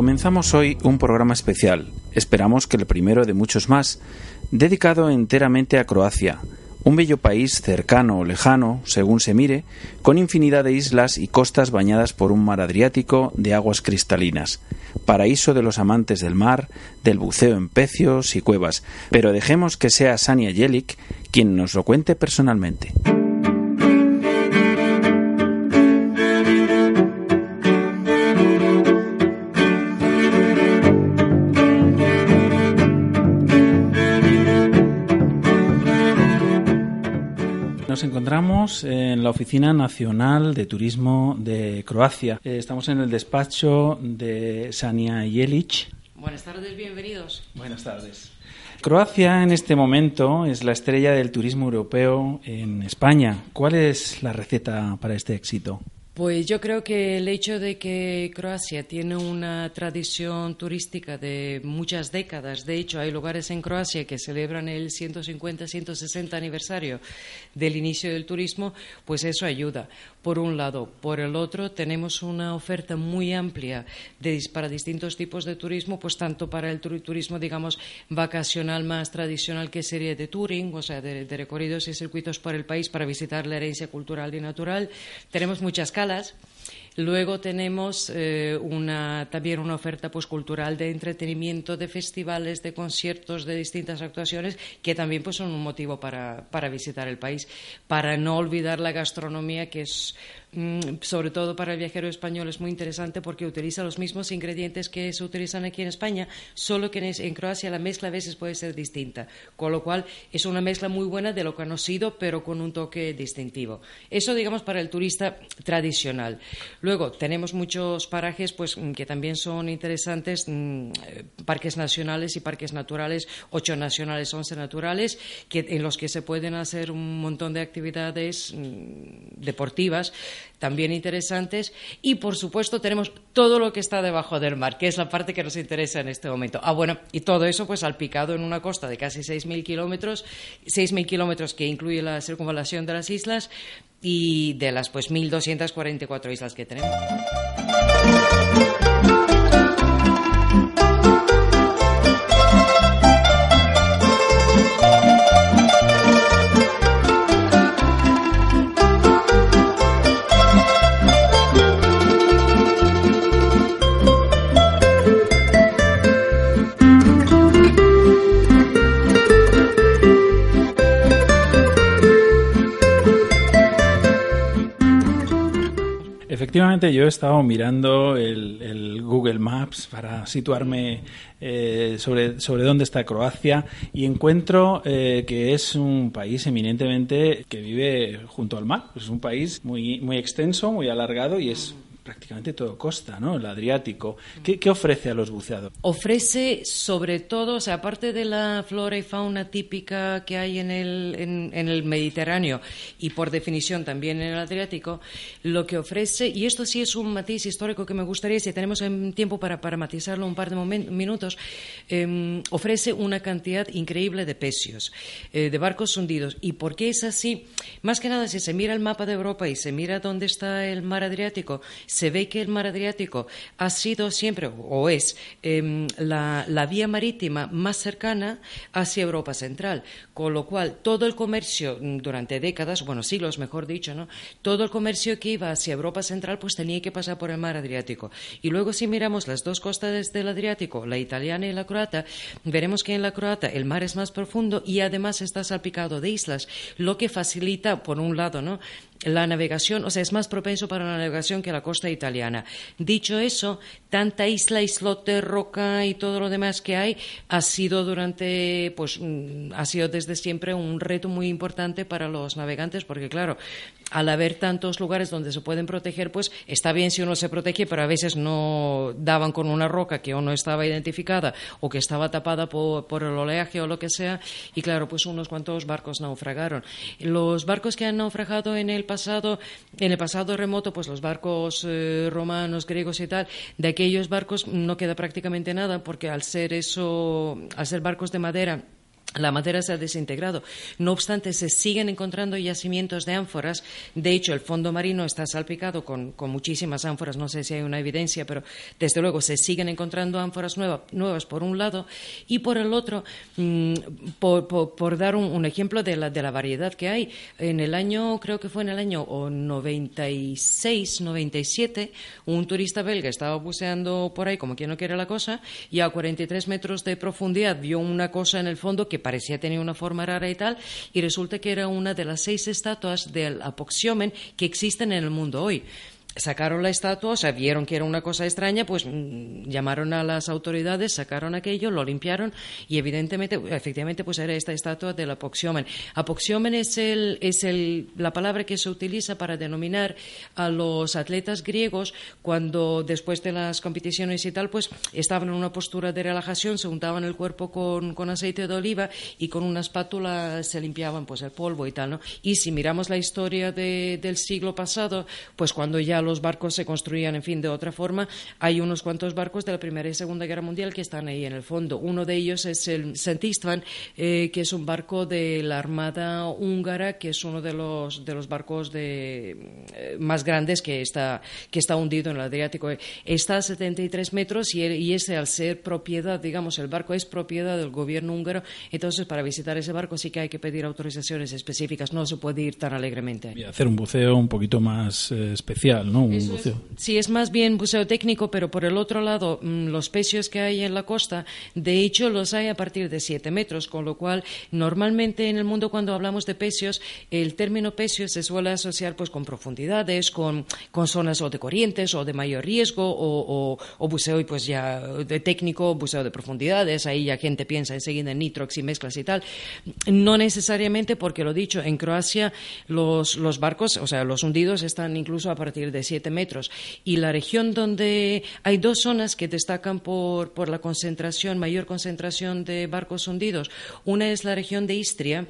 Comenzamos hoy un programa especial, esperamos que el primero de muchos más, dedicado enteramente a Croacia, un bello país cercano o lejano, según se mire, con infinidad de islas y costas bañadas por un mar Adriático de aguas cristalinas, paraíso de los amantes del mar, del buceo en pecios y cuevas, pero dejemos que sea Sania Jelic quien nos lo cuente personalmente. Encontramos en la Oficina Nacional de Turismo de Croacia. Eh, estamos en el despacho de Sania Jelic. Buenas tardes, bienvenidos. Buenas tardes. Croacia en este momento es la estrella del turismo europeo en España. ¿Cuál es la receta para este éxito? Pues yo creo que el hecho de que Croacia tiene una tradición turística de muchas décadas, de hecho hay lugares en Croacia que celebran el 150-160 aniversario del inicio del turismo, pues eso ayuda, por un lado. Por el otro, tenemos una oferta muy amplia para distintos tipos de turismo, pues tanto para el turismo, digamos, vacacional más tradicional que sería de touring, o sea, de, de recorridos y circuitos por el país para visitar la herencia cultural y natural. Tenemos muchas Luego tenemos eh, también una oferta pues, cultural de entretenimiento, de festivales, de conciertos, de distintas actuaciones, que también pues, son un motivo para, para visitar el país. Para no olvidar la gastronomía, que es sobre todo para el viajero español es muy interesante porque utiliza los mismos ingredientes que se utilizan aquí en España, solo que en, Croacia la mezcla a veces puede ser distinta, con lo cual es una mezcla muy buena de lo conocido pero con un toque distintivo. Eso digamos para el turista tradicional. Luego tenemos muchos parajes pues mm, que también son interesantes, mm, eh, parques nacionales y parques naturales, ocho nacionales, once naturales, en los que se pueden hacer un montón de actividades deportivas también interesantes. Y, por supuesto, tenemos todo lo que está debajo del mar, que es la parte que nos interesa en este momento. Ah, bueno, y todo eso pues salpicado en una costa de casi 6.000 kilómetros, 6.000 kilómetros que incluye la circunvalación de las islas y de las pues 1.244 islas que tenemos. Yo he estado mirando el, Google Maps para situarme eh, sobre, sobre dónde está Croacia y encuentro eh, que es un país eminentemente que vive junto al mar. Es un país muy, muy extenso, muy alargado y es prácticamente todo costa, ¿no? El Adriático. ¿Qué, ofrece a los buceadores? Ofrece sobre todo, o sea, aparte de la flora y fauna típica que hay en el, en, en el Mediterráneo y por definición también en el Adriático, lo que ofrece, y esto sí es un matiz histórico que me gustaría, si tenemos tiempo para, matizarlo un par de minutos, eh, ofrece una cantidad increíble de pecios, eh, de barcos hundidos. ¿Y por qué es así? Más que nada, si se mira el mapa de Europa y se mira dónde está el mar Adriático, se ve que el mar Adriático ha sido siempre, o es, eh, la, la vía marítima más cercana hacia Europa Central, con lo cual todo el comercio mm, durante décadas, bueno, siglos mejor dicho, ¿no? todo el comercio que iba hacia Europa Central pues tenía que pasar por el mar Adriático. Y luego si miramos las dos costas del Adriático, la italiana y la croata, veremos que en la croata el mar es más profundo y además está salpicado de islas, lo que facilita, por un lado, ¿no? La navegación, o sea, es más propenso para la navegación que la costa italiana. Dicho eso, tanta isla, islote, roca y todo lo demás que hay ha sido durante, pues, mm, ha sido desde siempre un reto muy importante para los navegantes, porque claro, al haber tantos lugares donde se pueden proteger, pues está bien si uno se protege, pero a veces no daban con una roca que o no estaba identificada o que estaba tapada por, el oleaje o lo que sea, y claro, pues unos cuantos barcos naufragaron. Los barcos que han naufragado en el pasado, en el pasado remoto, pues los barcos eh, romanos, griegos y tal, de aquellos barcos no queda prácticamente nada porque al ser eso, al ser barcos de madera, la madera se ha desintegrado. No obstante, se siguen encontrando yacimientos de ánforas. De hecho, el fondo marino está salpicado con, muchísimas ánforas. No sé si hay una evidencia, pero desde luego se siguen encontrando ánforas nuevas por un lado y por el otro, mm, por, dar un, ejemplo de la, de la, variedad que hay. En el año, creo que fue en el año 96, 97, un turista belga estaba buceando por ahí, como quien no quiere la cosa, y a 43 metros de profundidad vio una cosa en el fondo que parecía tener una forma rara y tal, y resulta que era una de las seis estatuas del apoxiomen que existen en el mundo hoy sacaron la estatua, o sea, vieron que era una cosa extraña, pues mm, llamaron a las autoridades, sacaron aquello, lo limpiaron y evidentemente, efectivamente, pues era esta estatua del apoxiomen. Apoxiomen es, el, es el, la palabra que se utiliza para denominar a los atletas griegos cuando después de las competiciones y tal, pues estaban en una postura de relajación, se untaban el cuerpo con, con aceite de oliva y con una espátula se limpiaban pues el polvo y tal, ¿no? Y si miramos la historia de, del siglo pasado, pues cuando ya los barcos se construían, en fin, de otra forma. Hay unos cuantos barcos de la Primera y Segunda Guerra Mundial que están ahí en el fondo. Uno de ellos es el St. Istvan, eh, que es un barco de la Armada húngara, que es uno de los, de los barcos de, eh, más grandes que está, que está hundido en el Adriático. Está a 73 metros y, y ese, al ser propiedad, digamos, el barco es propiedad del gobierno húngaro, entonces para visitar ese barco sí que hay que pedir autorizaciones específicas, no se puede ir tan alegremente. Y hacer un buceo un poquito más eh, especial, sí, es más bien buceo técnico, pero por el otro lado, mm, los pecios que hay en la costa, de hecho, los hay a partir de 7 metros, con lo cual, normalmente en el mundo cuando hablamos de pecios, el término pecio se suele asociar pues con profundidades, con, con zonas o de corrientes o de mayor riesgo, o, o, buceo pues ya de técnico, buceo de profundidades, ahí ya gente piensa enseguida en nitrox y mezclas y tal. No necesariamente porque lo dicho, en Croacia los, los barcos, o sea, los hundidos están incluso a partir de siete metros. Y la región donde hay dos zonas que destacan por, por la concentración, mayor concentración de barcos hundidos. Una es la región de Istria,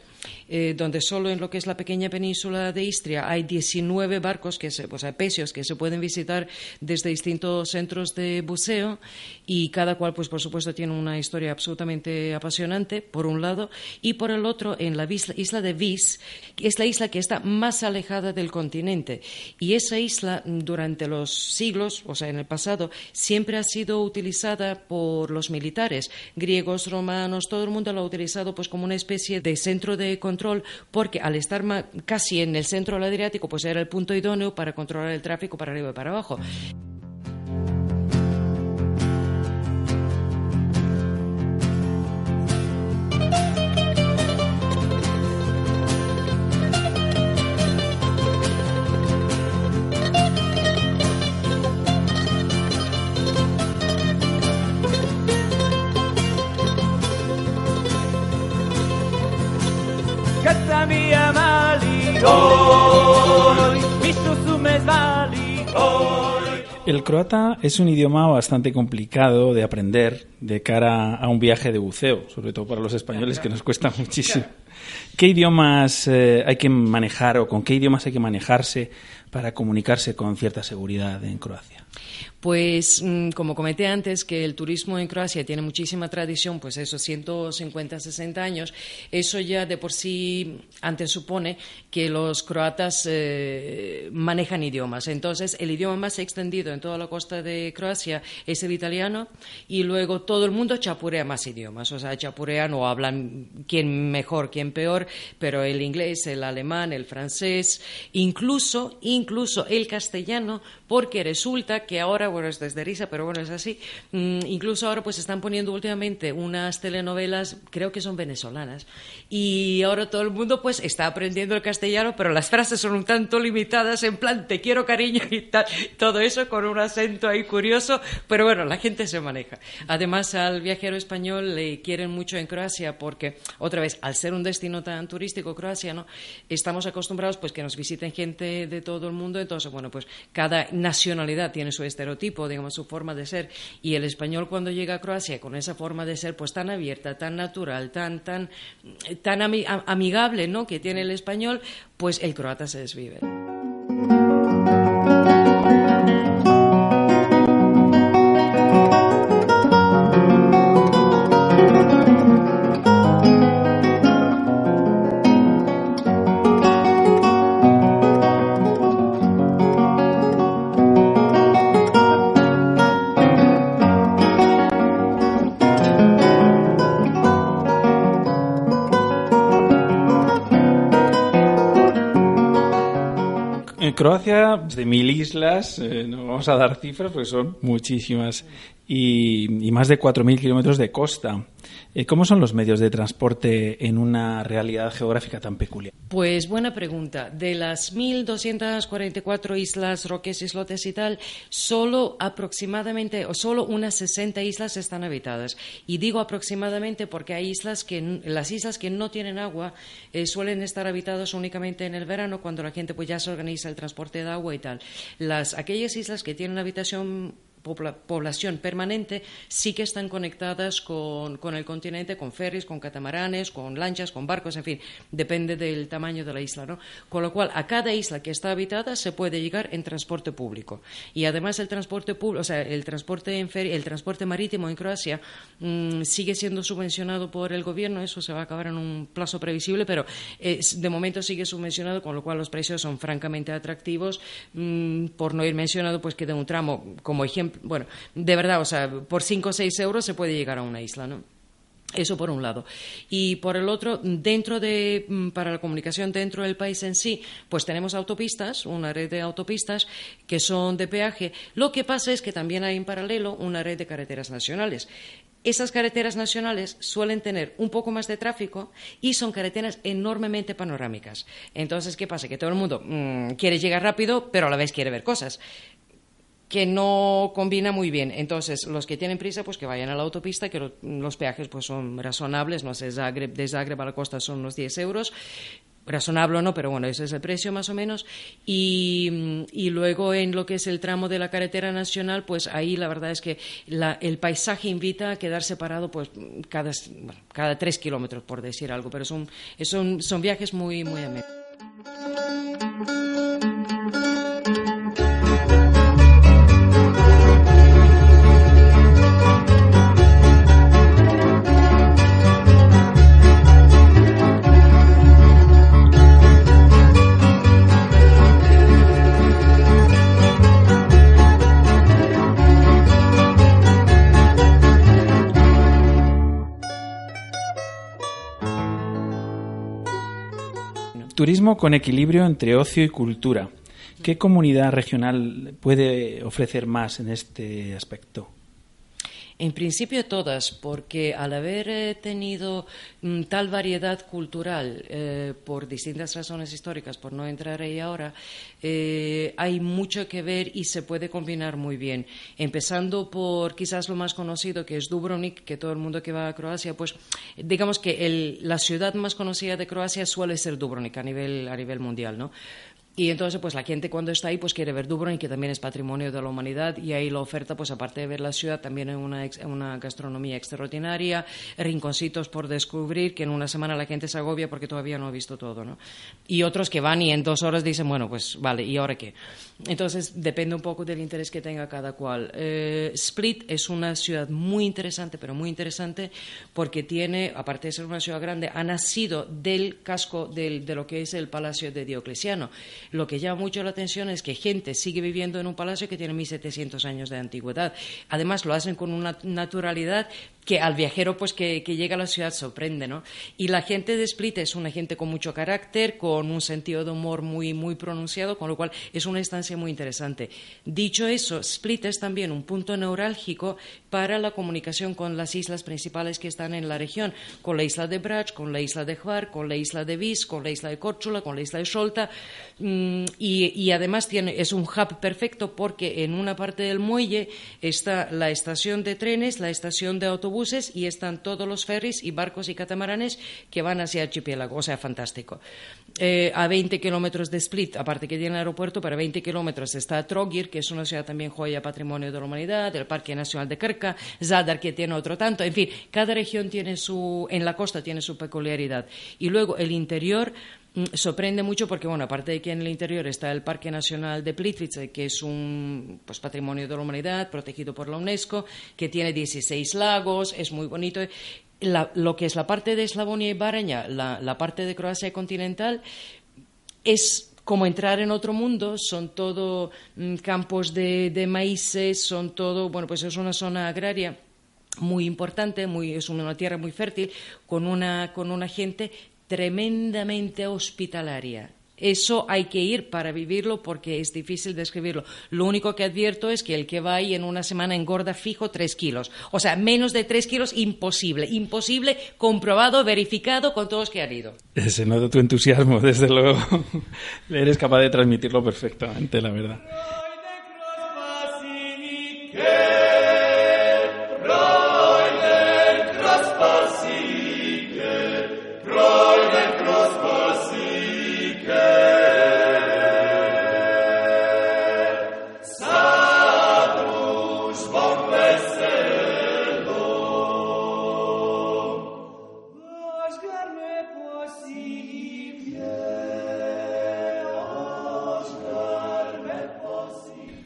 eh, donde solo en lo que es la pequeña península de Istria hay 19 barcos, que se, pues, pesios, que se pueden visitar desde distintos centros de buceo y cada cual, pues por supuesto, tiene una historia absolutamente apasionante, por un lado, y por el otro, en la isla de Vis, que es la isla que está más alejada del continente. Y esa isla, durante los siglos, o sea, en el pasado, siempre ha sido utilizada por los militares, griegos, romanos, todo el mundo lo ha utilizado pues como una especie de centro de control, porque al estar casi en el centro del Adriático, pues era el punto idóneo para controlar el tráfico para arriba y para abajo. El croata es un idioma bastante complicado de aprender de cara a un viaje de buceo, sobre todo para los españoles que nos cuesta muchísimo. ¿Qué idiomas eh, hay que manejar o con qué idiomas hay que manejarse para comunicarse con cierta seguridad en Croacia? Pues mm, como comenté antes que el turismo en Croacia tiene muchísima tradición, pues esos 150, 60 años, eso ya de por sí antes supone que los croatas eh, manejan idiomas. Entonces, el idioma más extendido en toda la costa de Croacia es el italiano y luego todo el mundo chapurea más idiomas, o sea, chapurean o hablan quién mejor, quién peor, pero el inglés, el alemán, el francés, incluso, incluso el castellano, porque resulta que ahora bueno, es desde risa, pero bueno, es así. Mm, incluso ahora pues están poniendo últimamente unas telenovelas, creo que son venezolanas, y ahora todo el mundo pues está aprendiendo el castellano, pero las frases son un tanto limitadas, en plan, te quiero cariño y tal, todo eso con un acento ahí curioso, pero bueno, la gente se maneja. Además, al viajero español le quieren mucho en Croacia porque, otra vez, al ser un destino tan turístico, Croacia, ¿no? Estamos acostumbrados pues que nos visiten gente de todo el mundo, entonces, bueno, pues cada nacionalidad tiene su estereotipo tipo, digamos, su forma de ser. Y el español cuando llega a Croacia con esa forma de ser, pues tan abierta, tan natural, tan, tan, tan amigable, ¿no? Que tiene el español, pues el croata se desvive. Croacia, de mil islas, eh, no vamos a dar cifras porque son muchísimas, y, y más de 4.000 kilómetros de costa. Eh, ¿Cómo son los medios de transporte en una realidad geográfica tan peculiar? Pues buena pregunta. De las 1.244 islas, roques, islotes y tal, solo aproximadamente, o solo unas 60 islas están habitadas. Y digo aproximadamente porque hay islas que, las islas que no tienen agua eh, suelen estar habitadas únicamente en el verano, cuando la gente pues ya se organiza el transporte de agua y tal. Las, aquellas islas que tienen habitación población permanente sí que están conectadas con, el continente, con ferries, con catamaranes, con lanchas, con barcos, en fin, depende del tamaño de la isla, ¿no? Con lo cual, a cada isla que está habitada se puede llegar en transporte público. Y además el transporte público, o sea, el transporte en el transporte marítimo en Croacia mm, sigue siendo subvencionado por el gobierno, eso se va a acabar en un plazo previsible, pero de momento sigue subvencionado, con lo cual los precios son francamente atractivos, mm, por no ir mencionado, pues que de un tramo, como ejemplo, bueno, de verdad, o sea, por 5 o 6 euros se puede llegar a una isla, ¿no? Eso por un lado. Y por el otro, dentro de, mm, para la comunicación dentro del país en sí, pues tenemos autopistas, una red de autopistas que son de peaje. Lo que pasa es que también hay en paralelo una red de carreteras nacionales. Esas carreteras nacionales suelen tener un poco más de tráfico y son carreteras enormemente panorámicas. Entonces, ¿qué pasa? Que todo el mundo mm, quiere llegar rápido, pero a la vez quiere ver cosas que no combina muy bien. Entonces, los que tienen prisa, pues que vayan a la autopista, que los peajes pues son razonables, no sé, Zagreb, de Zagreb a la costa son unos 10 euros, razonable o no, pero bueno, ese es el precio más o menos. Y, luego en lo que es el tramo de la carretera nacional, pues ahí la verdad es que el paisaje invita a quedar separado pues cada, tres kilómetros, por decir algo, pero son, son, son viajes muy, muy amenos. Turismo con equilibrio entre ocio y cultura. ¿Qué comunidad regional puede ofrecer más en este aspecto? En principio todas, porque al haber eh, tenido mm, tal variedad cultural eh, por distintas razones históricas, por no entrar ahí ahora, eh, hay mucho que ver y se puede combinar muy bien. Empezando por quizás lo más conocido, que es Dubrovnik, que todo el mundo que va a Croacia, pues digamos que la ciudad más conocida de Croacia suele ser Dubrovnik a nivel, a nivel mundial, ¿no? Y entonces, pues la gente cuando está ahí, pues quiere ver Dubrovnik, que también es patrimonio de la humanidad, y ahí la oferta, pues aparte de ver la ciudad, también es una, una gastronomía extraordinaria, rinconcitos por descubrir, que en una semana la gente se agobia porque todavía no ha visto todo, ¿no? Y otros que van y en dos horas dicen, bueno, pues vale, ¿y ahora qué? Entonces, depende un poco del interés que tenga cada cual. Eh, Split es una ciudad muy interesante, pero muy interesante, porque tiene, aparte de ser una ciudad grande, ha nacido del casco del, de lo que es el Palacio de Diocleciano lo que llama mucho la atención es que gente sigue viviendo en un palacio que tiene 1700 años de antigüedad. Además, lo hacen con una naturalidad que al viajero pues que, llega a la ciudad sorprende, ¿no? Y la gente de Split es una gente con mucho carácter, con un sentido de humor muy, muy pronunciado, con lo cual es una estancia muy interesante. Dicho eso, Split es también un punto neurálgico para la comunicación con las islas principales que están en la región, con la isla de Brač, con la isla de Hvar, con la isla de Vis, con la isla de Córchula, con la isla de Solta, mm, y, además tiene, es un hub perfecto porque en una parte del muelle está la estación de trenes, la estación de autobuses, y están todos los ferries y barcos y catamaranes que van hacia archipiélago. O sea, fantástico. Eh, a 20 kilómetros de Split, aparte que tiene el aeropuerto, para 20 kilómetros está Trogir, que es una ciudad también joya patrimonio de la humanidad, el Parque Nacional de Krka, Zadar, que tiene otro tanto. En fin, cada región tiene su, en la costa tiene su peculiaridad. Y luego el interior Mm, sorprende mucho porque, bueno, aparte de que en el interior está el Parque Nacional de Plitvice, que es un pues, patrimonio de la humanidad protegido por la UNESCO, que tiene 16 lagos, es muy bonito. Lo que es la parte de Eslavonia y Baraña, la, parte de Croacia continental, es como entrar en otro mundo, son todo mm, campos de, de maíces, son todo, bueno, pues es una zona agraria muy importante, muy, es una tierra muy fértil, con una, con una gente tremendamente hospitalaria. Eso hay que ir para vivirlo porque es difícil describirlo. Lo único que advierto es que el que va ahí en una semana engorda fijo tres kilos. O sea, menos de tres kilos, imposible. Imposible, comprobado, verificado con todos que han ido. Se nota tu entusiasmo, desde luego. Eres capaz de transmitirlo perfectamente, la verdad.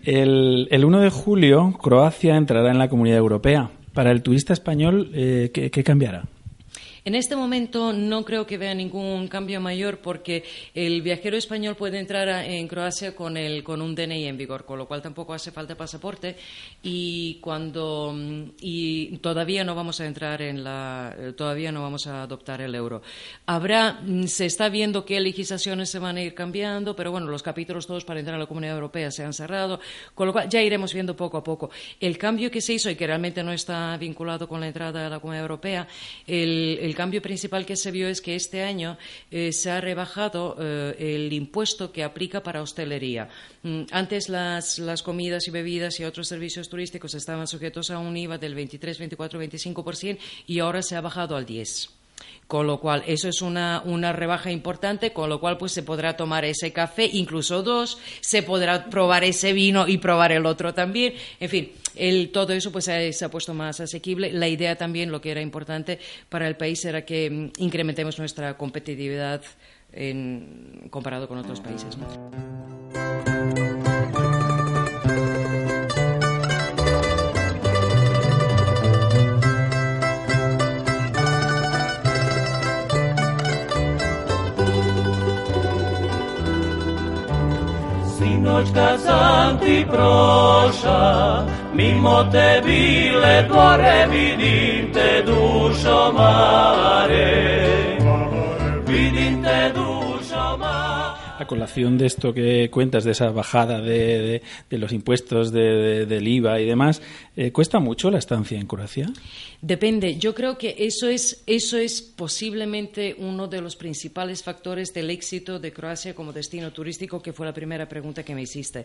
El, el 1 de julio, Croacia entrará en la Comunidad Europea. Para el turista español, eh, ¿qué cambiará? En este momento no creo que vea ningún cambio mayor porque el viajero español puede entrar en Croacia con, el, con un DNI en vigor, con lo cual tampoco hace falta pasaporte y cuando y todavía no vamos a entrar en la todavía no vamos a adoptar el euro. Habrá se está viendo qué legislaciones se van a ir cambiando, pero bueno, los capítulos todos para entrar a la Comunidad Europea se han cerrado, con lo cual ya iremos viendo poco a poco. El cambio que se hizo y que realmente no está vinculado con la entrada a la Comunidad Europea, el el cambio principal que se vio es que este año eh, se ha rebajado eh, el impuesto que aplica para hostelería. Mm, antes las, comidas y bebidas y otros servicios turísticos estaban sujetos a un IVA del 23, 24, 25% y ahora se ha bajado al 10%. Con lo cual, eso es una, una, rebaja importante, con lo cual pues se podrá tomar ese café, incluso dos, se podrá probar ese vino y probar el otro también. En fin, el, todo eso pues se ha, puesto más asequible. La idea también, lo que era importante para el país, era que mm, incrementemos nuestra competitividad en, comparado con otros países. Sinoćka sam ti proša, mimo te bile gore, vidim te dušo mare, vidim te dušo. Colación de esto que cuentas, de esa bajada de, de, los impuestos, de, del IVA y demás, eh, ¿cuesta mucho la estancia en Croacia? Depende. Yo creo que eso es, eso es posiblemente uno de los principales factores del éxito de Croacia como destino turístico, que fue la primera pregunta que me hiciste.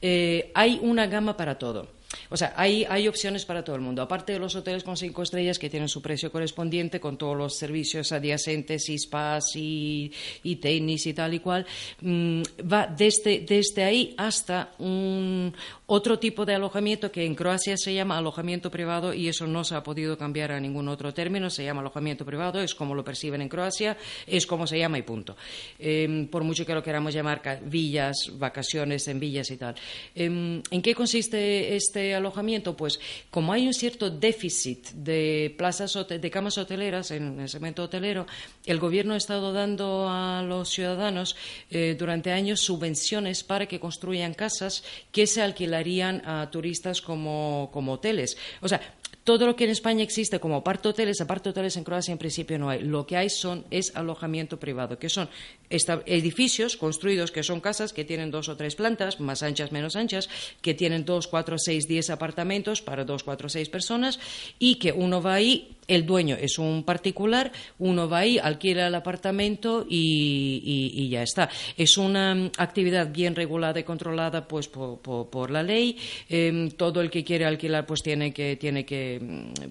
Eh, hay una gama para todo. O sea, hay, hay opciones para todo el mundo. Aparte de los hoteles con cinco estrellas que tienen su precio correspondiente con todos los servicios adyacentes y spas y, y tenis y tal y cual, mm, va desde, desde ahí hasta un, otro tipo de alojamiento que en Croacia se llama alojamiento privado y eso no se ha podido cambiar a ningún otro término, se llama alojamiento privado, es como lo perciben en Croacia, es como se llama y punto. Em, por mucho que lo queramos llamar villas, vacaciones en villas y tal. Em, ¿En qué consiste este alojamiento? Pues como hay un cierto déficit de plazas de camas hoteleras en el segmento hotelero, el gobierno ha estado dando a los ciudadanos eh, durante años subvenciones para que construyan casas que se alquilarían a turistas como, como hoteles. O sea, todo lo que en España existe como apart hoteles, apart hoteles en Croacia en principio no hay. Lo que hay son es alojamiento privado, que son edificios construidos que son casas que tienen dos o tres plantas, más anchas, menos anchas, que tienen dos, cuatro, seis, diez apartamentos para dos, cuatro, seis personas y que uno va ahí el dueño es un particular, uno va ahí, alquila el apartamento y, ya está. Es una mm, actividad bien regulada y controlada pues por, la ley. Em, todo el que quiere alquilar pues tiene que, tiene mm,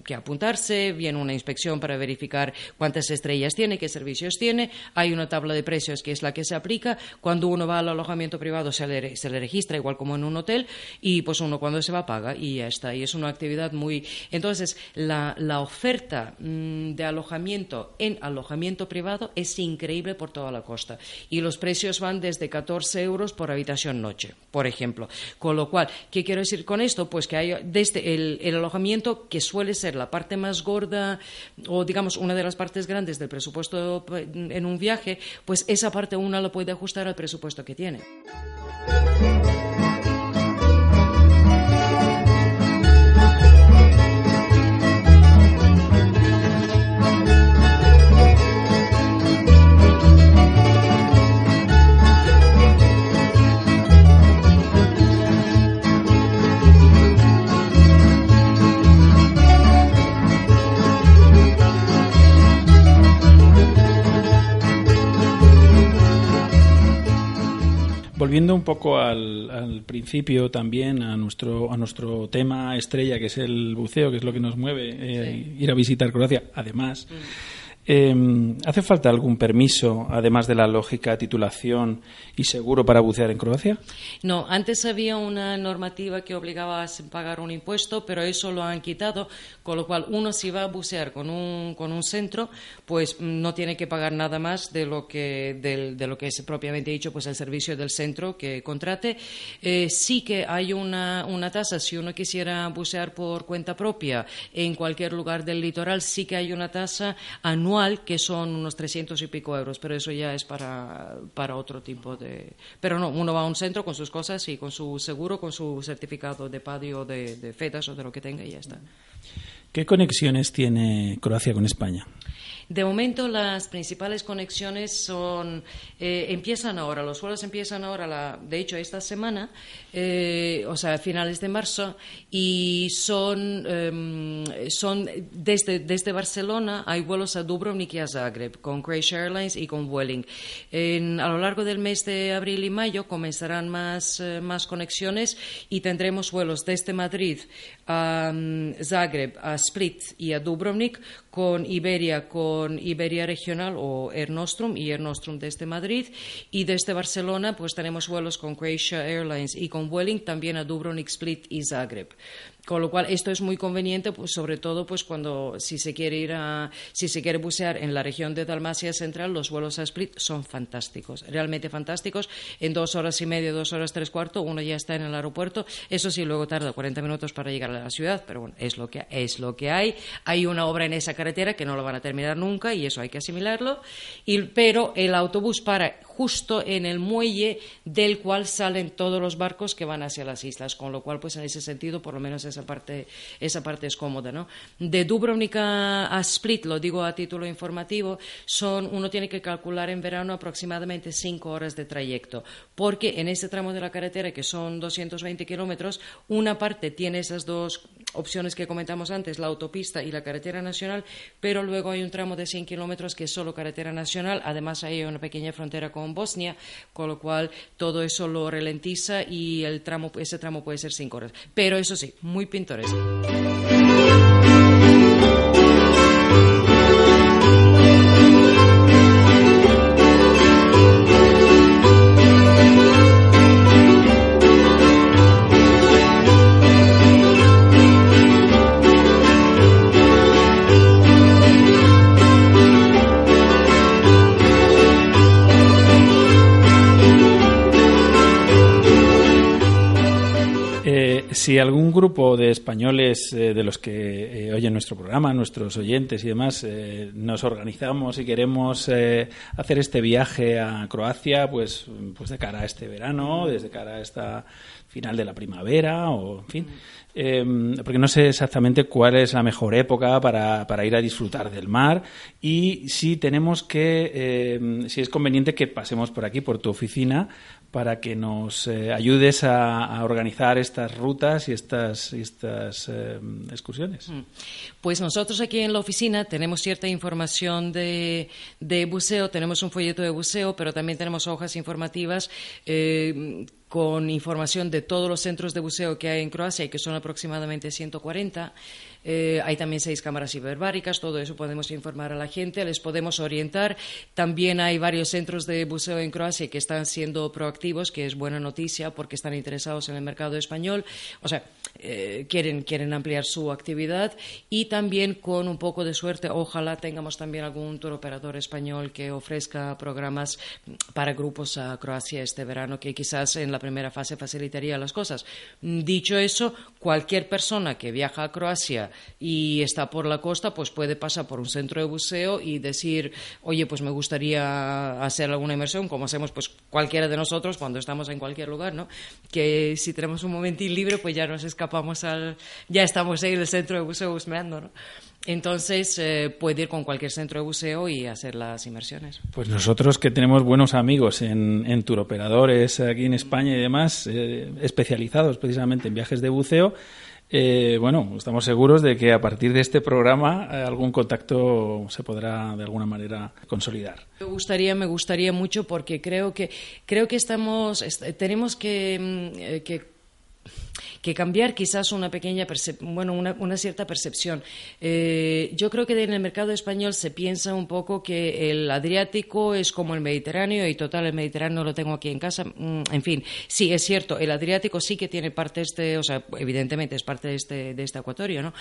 que, apuntarse, viene una inspección para verificar cuántas estrellas tiene, qué servicios tiene. Hay una tabla de precios que es la que se aplica. Cuando uno va al alojamiento privado se le, se le registra igual como en un hotel y pues uno cuando se va paga y ya está. Y es una actividad muy... Entonces, la, la oferta Mm, de alojamiento en alojamiento privado es increíble por toda la costa. Y los precios van desde 14 euros por habitación noche, por ejemplo. Con lo cual, ¿qué quiero decir con esto? Pues que hay desde el, el alojamiento, que suele ser la parte más gorda o, digamos, una de las partes grandes del presupuesto en un viaje, pues esa parte una lo puede ajustar al presupuesto que tiene. Volviendo un poco al, principio también, a nuestro, a nuestro tema estrella, que es el buceo, que es lo que nos mueve, eh, ir a visitar Croacia, además. Mm. Eh, ¿Hace falta algún permiso, además de la lógica titulación y seguro para bucear en Croacia? No, antes había una normativa que obligaba a pagar un impuesto, pero eso lo han quitado, con lo cual uno si va a bucear con un, con un centro, pues no tiene que pagar nada más de lo que, de, lo que es propiamente dicho, pues el servicio del centro que contrate. Eh, sí que hay una, una tasa, si uno quisiera bucear por cuenta propia en cualquier lugar del litoral, sí que hay una tasa anual que son unos 300 y pico euros, pero eso ya es para, para otro tipo de... Pero no, uno va a un centro con sus cosas y con su seguro, con su certificado de PADI de, de FEDAS o de lo que tenga y ya está. ¿Qué conexiones tiene Croacia con España? De momento las principales conexiones son eh, empiezan ahora, los vuelos empiezan ahora, de hecho esta semana, eh, o sea, a finales de marzo, y son, em, son desde, desde Barcelona hay vuelos a Dubrovnik y a Zagreb con Croatia Airlines y con Vueling. a lo largo del mes de abril y mayo comenzarán más, eh, más conexiones y tendremos vuelos desde Madrid a mm, Zagreb, a Split y a Dubrovnik con Iberia, con Iberia Regional o Air Nostrum y Air Nostrum desde Madrid. Y desde Barcelona, pues tenemos vuelos con Croatia Airlines y con Vueling también a Dubrovnik, Split y Zagreb. Con lo cual, esto es muy conveniente, pues, sobre todo pues, cuando si se quiere ir a, si se quiere bucear en la región de Dalmacia Central, los vuelos a Split son fantásticos, realmente fantásticos. En dos horas y media, dos horas tres cuartos, uno ya está en el aeropuerto. Eso sí, luego tarda 40 minutos para llegar a la ciudad, pero bueno, es lo que, es lo que hay. Hay una obra en esa carretera que no lo van a terminar nunca y eso hay que asimilarlo. Y, pero el autobús para justo en el muelle del cual salen todos los barcos que van hacia las islas, con lo cual, pues en ese sentido, por lo menos esa parte, esa parte es cómoda, ¿no? De Dubrovnik a, Split, lo digo a título informativo, son, uno tiene que calcular en verano aproximadamente cinco horas de trayecto, porque en ese tramo de la carretera, que son 220 kilómetros, una parte tiene esas dos opciones que comentamos antes, la autopista y la carretera nacional, pero luego hay un tramo de 100 kilómetros que es solo carretera nacional. Además, hay una pequeña frontera con Bosnia, con lo cual todo eso lo ralentiza y el tramo, ese tramo puede ser 5 horas. Pero eso sí, muy pintoresco. Si algún grupo de españoles eh, de los que eh, oyen nuestro programa, nuestros oyentes y demás, eh, nos organizamos y queremos hacer este viaje a Croacia, pues, pues de cara a este verano, desde cara a esta final de la primavera o, en fin, porque no sé exactamente cuál es la mejor época para, para ir a disfrutar del mar y si tenemos que, si es conveniente que pasemos por aquí, por tu oficina, para que nos eh, ayudes a, organizar estas rutas y estas, estas eh, excursiones. Mm. Pues nosotros aquí en la oficina tenemos cierta información de, de buceo, tenemos un folleto de buceo, pero también tenemos hojas informativas. Eh, con información de todos los centros de buceo que hay en Croacia, que son aproximadamente 140. Eh, hay también seis cámaras hiperbáricas, todo eso podemos informar a la gente, les podemos orientar. También hay varios centros de buceo en Croacia que están siendo proactivos, que es buena noticia porque están interesados en el mercado español, o sea, eh, quieren, quieren ampliar su actividad y también con un poco de suerte, ojalá tengamos también algún tour operador español que ofrezca programas para grupos a Croacia este verano, que quizás en la primera fase facilitaría las cosas. Dicho eso, cualquier persona que viaja a Croacia y está por la costa, pues puede pasar por un centro de buceo y decir, oye, pues me gustaría hacer alguna inmersión, como hacemos pues cualquiera de nosotros cuando estamos en cualquier lugar, ¿no? Que si tenemos un momentín libre, pues ya nos escapamos al, ya estamos en el centro de buceo buscando, ¿no? Entonces eh, puede ir con cualquier centro de buceo y hacer las inmersiones. Pues nosotros que tenemos buenos amigos en, en turoperadores aquí en España y demás, eh, especializados precisamente en viajes de buceo, eh, bueno, estamos seguros de que a partir de este programa eh, algún contacto se podrá de alguna manera consolidar. Me gustaría, me gustaría mucho porque creo que creo que estamos tenemos que, mm, eh, que que cambiar quizás una pequeña, bueno, una, cierta percepción. Eh, yo creo que en el mercado español se piensa un poco que el Adriático es como el Mediterráneo y total el Mediterráneo lo tengo aquí en casa. Mm, en fin, sí, es cierto, el Adriático sí que tiene parte este, o sea, evidentemente es parte de este, de este acuatorio, ¿no?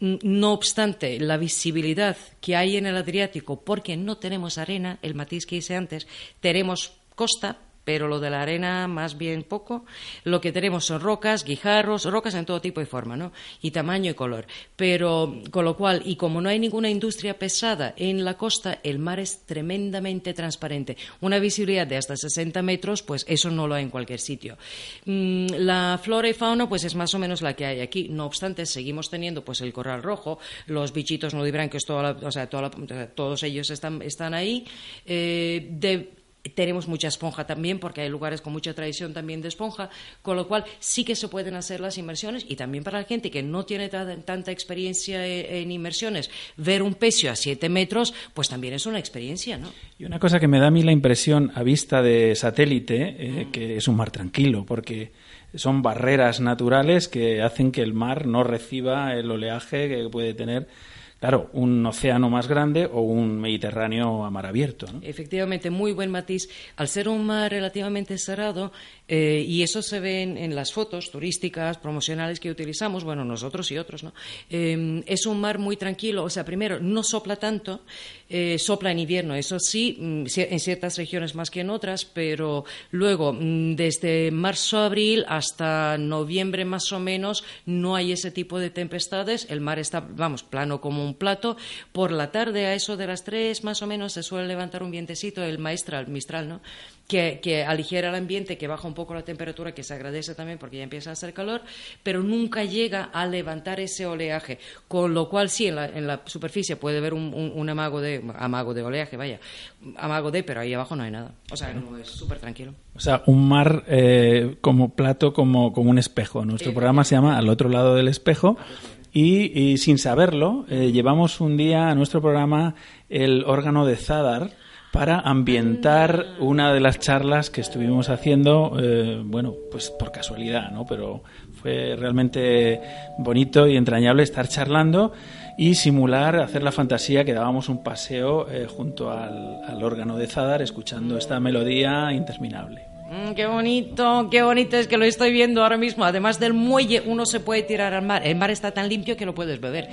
Mm, no obstante, la visibilidad que hay en el Adriático, porque no tenemos arena, el matiz que hice antes, tenemos costa, pero lo de la arena más bien poco. Lo que tenemos son rocas, guijarros, rocas en todo tipo y forma, ¿no? Y tamaño y color. Pero, con lo cual, y como no hay ninguna industria pesada en la costa, el mar es tremendamente transparente. Una visibilidad de hasta 60 metros, pues eso no lo hay en cualquier sitio. Mm, la flora y fauna, pues es más o menos la que hay aquí. No obstante, seguimos teniendo pues el corral rojo, los bichitos nudibranquios, toda o sea, todos ellos están, están ahí. Eh, de, tenemos mucha esponja también, porque hay lugares con mucha tradición también de esponja, con lo cual sí que se pueden hacer las inmersiones y también para la gente que no tiene tanta experiencia e, en inmersiones, ver un pecio a siete metros, pues también es una experiencia, ¿no? Y una cosa que me da a mí la impresión a vista de satélite, eh, que es un mar tranquilo, porque son barreras naturales que hacen que el mar no reciba el oleaje que puede tener claro, un océano más grande o un Mediterráneo a mar abierto. Efectivamente, muy buen matiz. Al ser un mar relativamente cerrado, eh, y eso se ve en, las fotos turísticas, promocionales que utilizamos, bueno, nosotros y otros, ¿no? Eh, es un mar muy tranquilo, o sea, primero, no sopla tanto, eh, sopla en invierno, eso sí, mm, en ciertas regiones más que en otras, pero luego, mm, desde marzo-abril hasta noviembre más o menos, no hay ese tipo de tempestades, el mar está, vamos, plano como un plato, por la tarde a eso de las tres más o menos se suele levantar un vientecito, el maestral, mistral, ¿no? que, que, aligera el ambiente, que baja un poco la temperatura, que se agradece también porque ya empieza a hacer calor, pero nunca llega a levantar ese oleaje. Con lo cual, sí, en la, en la superficie puede haber un, un, amago, de, amago de oleaje, vaya, amago de, pero ahí abajo no hay nada. O sea, no, es súper tranquilo. O sea, un mar eh, como plato, como, como un espejo. Nuestro programa se llama Al otro lado del espejo y, sin saberlo eh, llevamos un día a nuestro programa el órgano de Zadar para ambientar una de las charlas que estuvimos haciendo, eh, bueno, pues por casualidad, ¿no? Pero fue realmente bonito y entrañable estar charlando y simular, hacer la fantasía que dábamos un paseo eh, junto al, al órgano de Zadar escuchando esta melodía interminable. Mm, qué bonito, qué bonito es que lo estoy viendo ahora mismo. Además del muelle, uno se puede tirar al mar. El mar está tan limpio que lo puedes beber.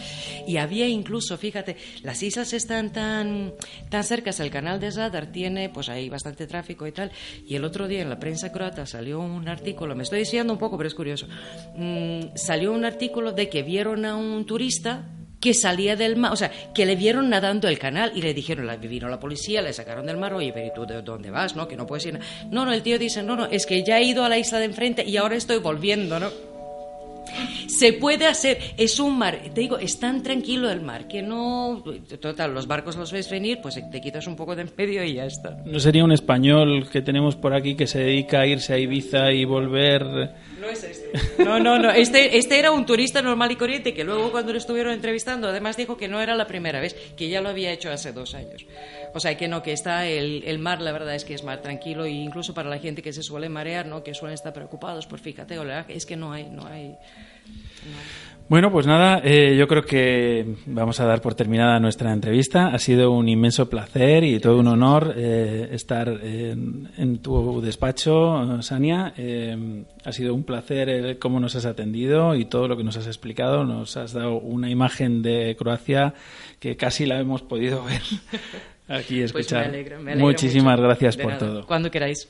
Y había incluso, fíjate, las islas están tan, tan cercas. El canal de Zadar tiene, pues hay bastante tráfico y tal. Y el otro día en la prensa croata salió un artículo, me estoy diciendo un poco, pero es curioso. Mm, salió un artículo de que vieron a un turista que salía del mar, o sea, que le vieron nadando el canal y le dijeron, la, vino la policía, le sacaron del mar, oye, pero ¿y tú de dónde vas? ¿No? Que no puedes ir. No, no, el tío dice, no, no, es que ya he ido a la isla de enfrente y ahora estoy volviendo, ¿no? Se puede hacer, es un mar, te digo, es tan tranquilo el mar que no. Total, los barcos los ves venir, pues te quitas un poco de en medio y ya está. ¿No sería un español que tenemos por aquí que se dedica a irse a Ibiza y volver.? No es este. No, no, no. Este, este era un turista normal y corriente que luego, cuando lo estuvieron entrevistando, además dijo que no era la primera vez, que ya lo había hecho hace dos años. O sea, que no, que está el, el mar, la verdad es que es mar tranquilo, e incluso para la gente que se suele marear, ¿no? que suelen estar preocupados, pues fíjate, es que no hay. No hay bueno, pues nada, eh, yo creo que vamos a dar por terminada nuestra entrevista. Ha sido un inmenso placer y todo un honor eh, estar en, tu despacho, Sania. Eh, ha sido un placer cómo nos has atendido y todo lo que nos has explicado. Nos has dado una imagen de Croacia que casi la hemos podido ver aquí pues escuchar. me Muchísimas gracias por todo. Cuando queráis.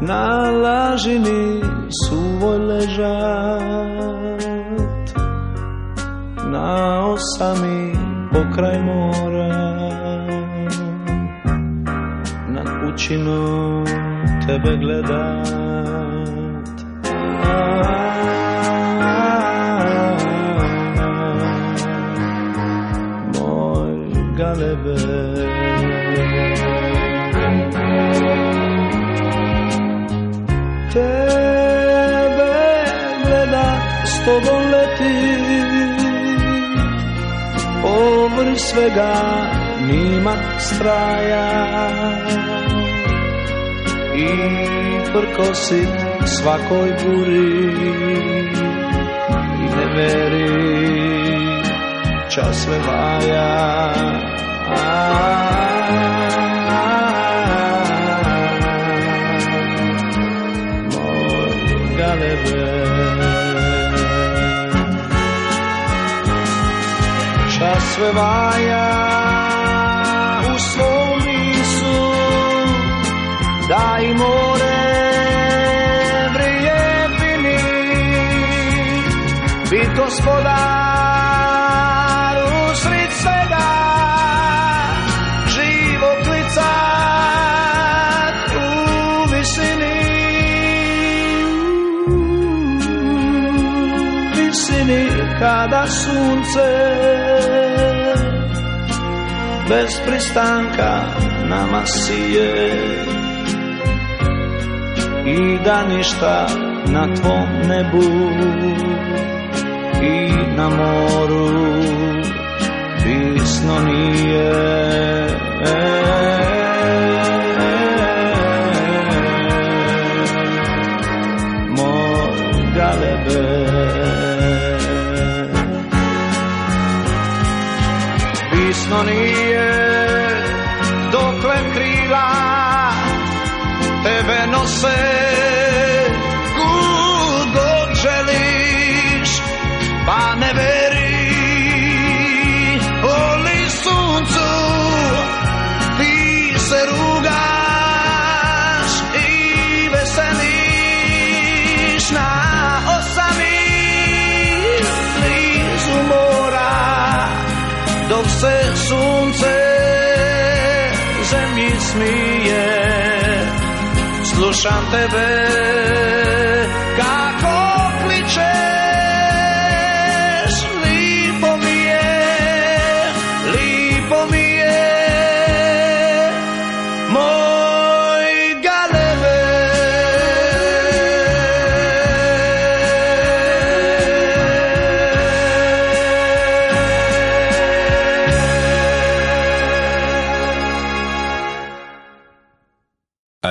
na lažini suvoj ležat na osami pokraj mora na kućinu tebe gledat. Moj galebe so don't over svega nimak straja. I prkosit svakoj buri. I ne veri čas vaja bye bez pristanka nama sije i da ništa na tvom nebu i na moru pisno nije pisno nije dokle krila tebe szansę być.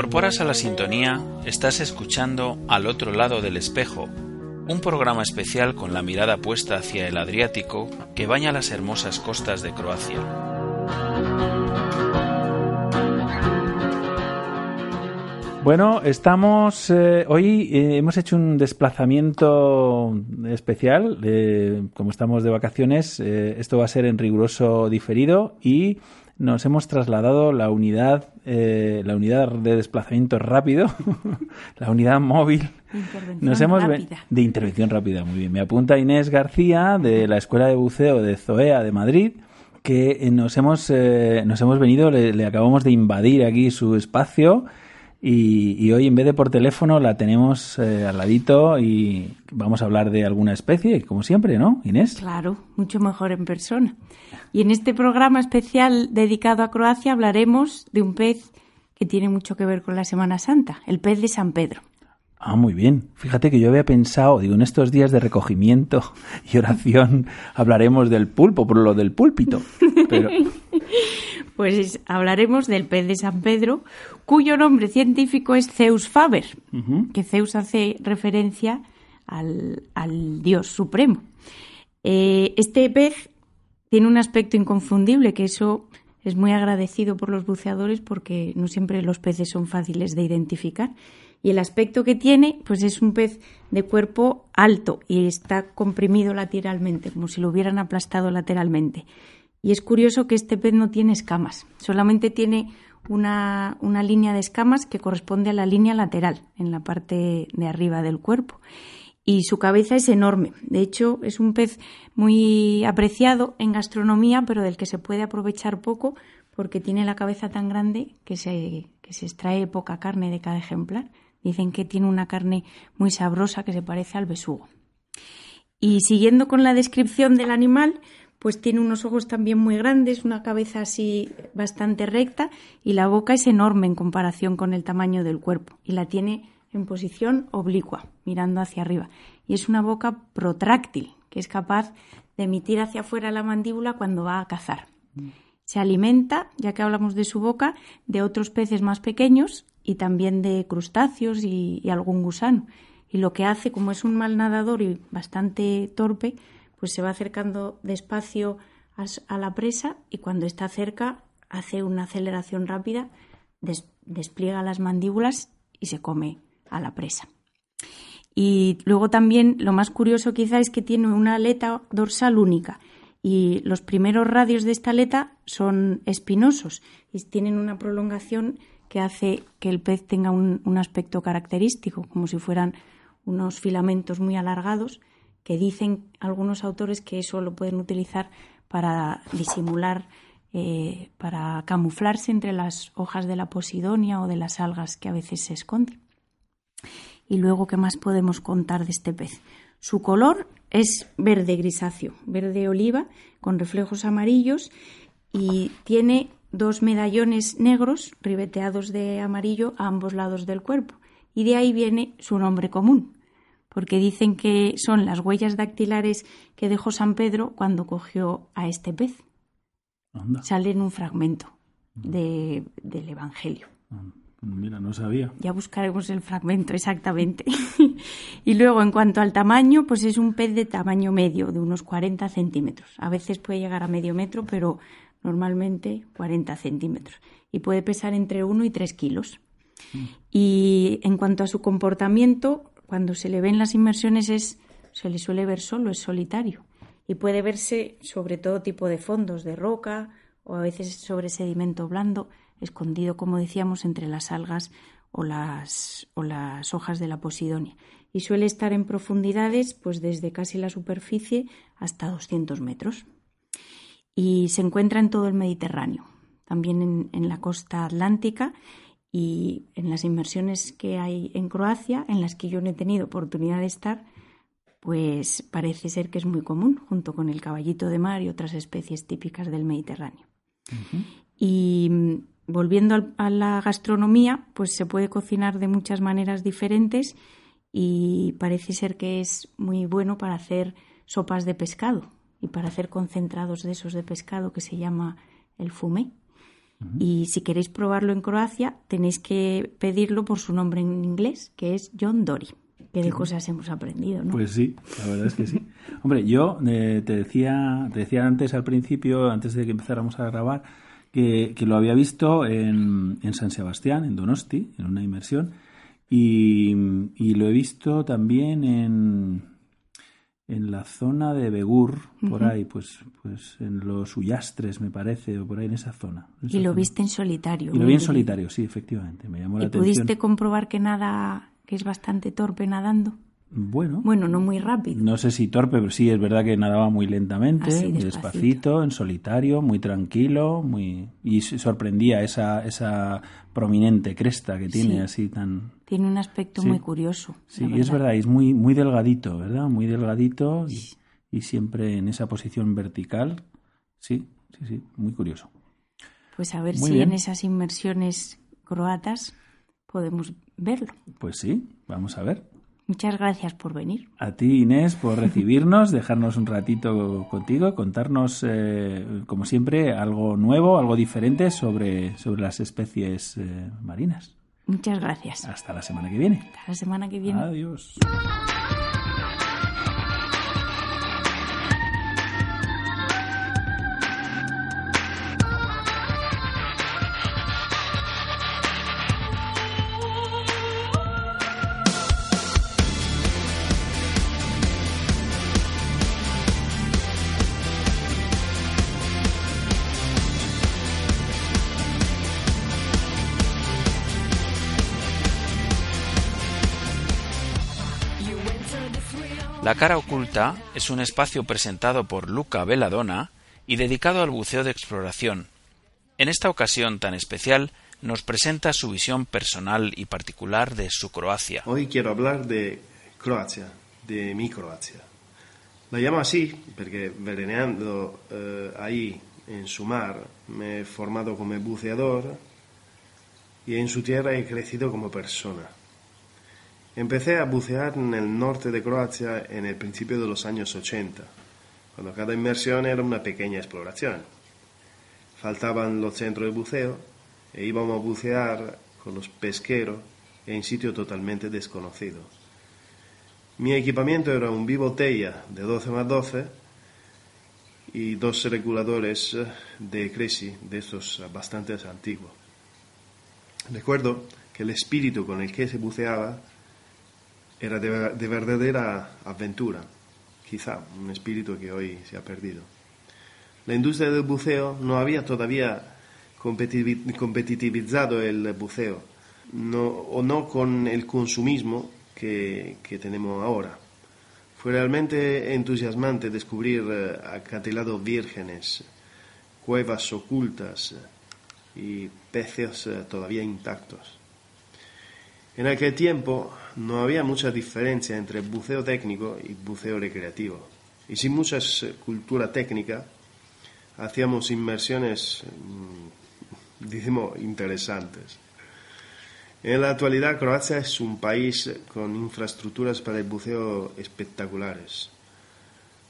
Incorporas a la sintonía, estás escuchando Al otro lado del espejo, un programa especial con la mirada puesta hacia el Adriático que baña las hermosas costas de Croacia. Bueno, estamos eh, hoy eh, hemos hecho un desplazamiento especial. eh, como estamos de vacaciones, esto va a ser en riguroso diferido y nos hemos trasladado la unidad, eh, la unidad de desplazamiento rápido, la unidad móvil. Intervención Nos hemos rápida. de intervención rápida, muy bien. Me apunta Inés García de la Escuela de Buceo de Zoea de Madrid, que eh, nos hemos eh, nos hemos venido, le, le acabamos de invadir aquí su espacio. Y, y hoy en vez de por teléfono la tenemos eh, al ladito y vamos a hablar de alguna especie, como siempre, ¿no, Inés? Claro, mucho mejor en persona. Y en este programa especial dedicado a Croacia hablaremos de un pez que tiene mucho que ver con la Semana Santa, el pez de San Pedro. Ah, muy bien. Fíjate que yo había pensado, digo, en estos días de recogimiento y oración hablaremos del pulpo, por lo del púlpito. Pero Pues es- hablaremos del pez de San Pedro, cuyo nombre científico es Zeus faber, que Zeus hace referencia al, al dios supremo. Eh, este pez tiene un aspecto inconfundible, que eso es muy agradecido por los buceadores porque no siempre los peces son fáciles de identificar. Y el aspecto que tiene, pues es un pez de cuerpo alto y está comprimido lateralmente, como si lo hubieran aplastado lateralmente. Y es curioso que este pez no tiene escamas, solamente tiene una, una línea de escamas que corresponde a la línea lateral, en la parte de arriba del cuerpo. Y su cabeza es enorme. De hecho, es un pez muy apreciado en gastronomía, pero del que se puede aprovechar poco porque tiene la cabeza tan grande que se, que se extrae poca carne de cada ejemplar. Dicen que tiene una carne muy sabrosa que se parece al besugo. Y siguiendo con la descripción del animal, pues tiene unos ojos también muy grandes, una cabeza así bastante recta y la boca es enorme en comparación con el tamaño del cuerpo y la tiene en posición oblicua, mirando hacia arriba. Y es una boca protráctil, que es capaz de emitir hacia afuera la mandíbula cuando va a cazar. Se alimenta, ya que hablamos de su boca, de otros peces más pequeños y también de crustáceos y, algún gusano. Y lo que hace, como es un mal nadador y bastante torpe, pues se va acercando despacio a, la presa y cuando está cerca hace una aceleración rápida, des- despliega las mandíbulas y se come a la presa. Y luego también lo más curioso quizá es que tiene una aleta dorsal única y los primeros radios de esta aleta son espinosos y tienen una prolongación que hace que el pez tenga un, un aspecto característico, como si fueran unos filamentos muy alargados que dicen algunos autores que eso lo pueden utilizar para disimular, eh, para camuflarse entre las hojas de la posidonia o de las algas que a veces se esconden. Y luego, ¿qué más podemos contar de este pez? Su color es verde grisáceo, verde oliva, con reflejos amarillos y tiene dos medallones negros ribeteados de amarillo a ambos lados del cuerpo. Y de ahí viene su nombre común, porque dicen que son las huellas dactilares que dejó San Pedro cuando cogió a este pez. Sale en un fragmento de, del Evangelio. Mira, no sabía. Ya buscaremos el fragmento exactamente. y luego, en cuanto al tamaño, pues es un pez de tamaño medio, de unos 40 centímetros. A veces puede llegar a medio metro, pero normalmente 40 centímetros. Y puede pesar entre 1 y 3 kilos. Mm. Y en cuanto a su comportamiento, cuando se le ven las inmersiones es, se le suele ver solo, es solitario. Y puede verse sobre todo tipo de fondos, de roca o a veces sobre sedimento blando escondido, como decíamos, entre las algas o las, o las hojas de la posidonia. Y suele estar en profundidades, pues desde casi la superficie hasta 200 metros. Y se encuentra en todo el Mediterráneo, también en, en la costa atlántica y en las inmersiones que hay en Croacia, en las que yo no he tenido oportunidad de estar, pues parece ser que es muy común, junto con el caballito de mar y otras especies típicas del Mediterráneo. Y volviendo a la gastronomía, pues se puede cocinar de muchas maneras diferentes y parece ser que es muy bueno para hacer sopas de pescado y para hacer concentrados de esos de pescado que se llama el fumé. Y si queréis probarlo en Croacia, tenéis que pedirlo por su nombre en inglés, que es John Dory. Qué de cosas hemos aprendido, ¿no? Pues sí, la verdad es que sí. Hombre, yo eh, te decía, te decía antes al principio, antes de que empezáramos a grabar, que, lo había visto en, en, San Sebastián, en Donosti, en una inmersión, y, lo he visto también en, en la zona de Begur, por ahí, pues, pues en los Ullastres, me parece, o por ahí en esa zona. y lo viste en solitario. Y lo vi en solitario, sí, efectivamente. Me llamó la ¿Y pudiste comprobar que nada, que es bastante torpe nadando? Bueno. Bueno, no muy rápido. No sé si torpe, pero sí es verdad que nadaba muy lentamente, muy despacito, en solitario, muy tranquilo, muy y sorprendía esa esa prominente cresta que tiene así tan tiene un aspecto muy curioso. Sí, y es verdad, es muy muy delgadito, ¿verdad? Muy delgadito y, y, siempre en esa posición vertical. Sí, sí, sí, muy curioso. Pues a ver si en esas inmersiones croatas podemos verlo. Pues sí, vamos a ver. Muchas gracias por venir. A ti, Inés, por recibirnos, dejarnos un ratito contigo, contarnos, eh, como siempre, algo nuevo, algo diferente sobre, sobre las especies eh, marinas. Muchas gracias. Hasta la semana que viene. Hasta la semana que viene. Adiós. La cara oculta es un espacio presentado por Luca Belladonna y dedicado al buceo de exploración. En esta ocasión tan especial nos presenta su visión personal y particular de su Croacia. Hoy quiero hablar de Croacia, de mi Croacia. La llamo así porque veraneando eh, ahí en su mar me he formado como buceador y en su tierra he crecido como persona. Empecé a bucear en el norte de Croacia en el principio de los años 80, cuando cada inmersión era una pequeña exploración. Faltaban los centros de buceo e íbamos a bucear con los pesqueros en sitio totalmente desconocido. Mi equipamiento era un bibotella de 12 más 12 y dos reguladores de Cresi, de estos bastante antiguos. Recuerdo que el espíritu con el que se buceaba era de, verdadera aventura, quizá un espíritu que hoy se ha perdido. La industria del buceo no había todavía competitivizado el buceo, o no con el consumismo que, tenemos ahora. Fue realmente entusiasmante descubrir eh, acantilados vírgenes, cuevas ocultas y peces eh, todavía intactos. En aquel tiempo no había mucha diferencia entre buceo técnico y buceo recreativo. Y sin mucha cultura técnica, hacíamos inmersiones digamos, interesantes. En la actualidad, Croacia es un país con infraestructuras para el buceo espectaculares.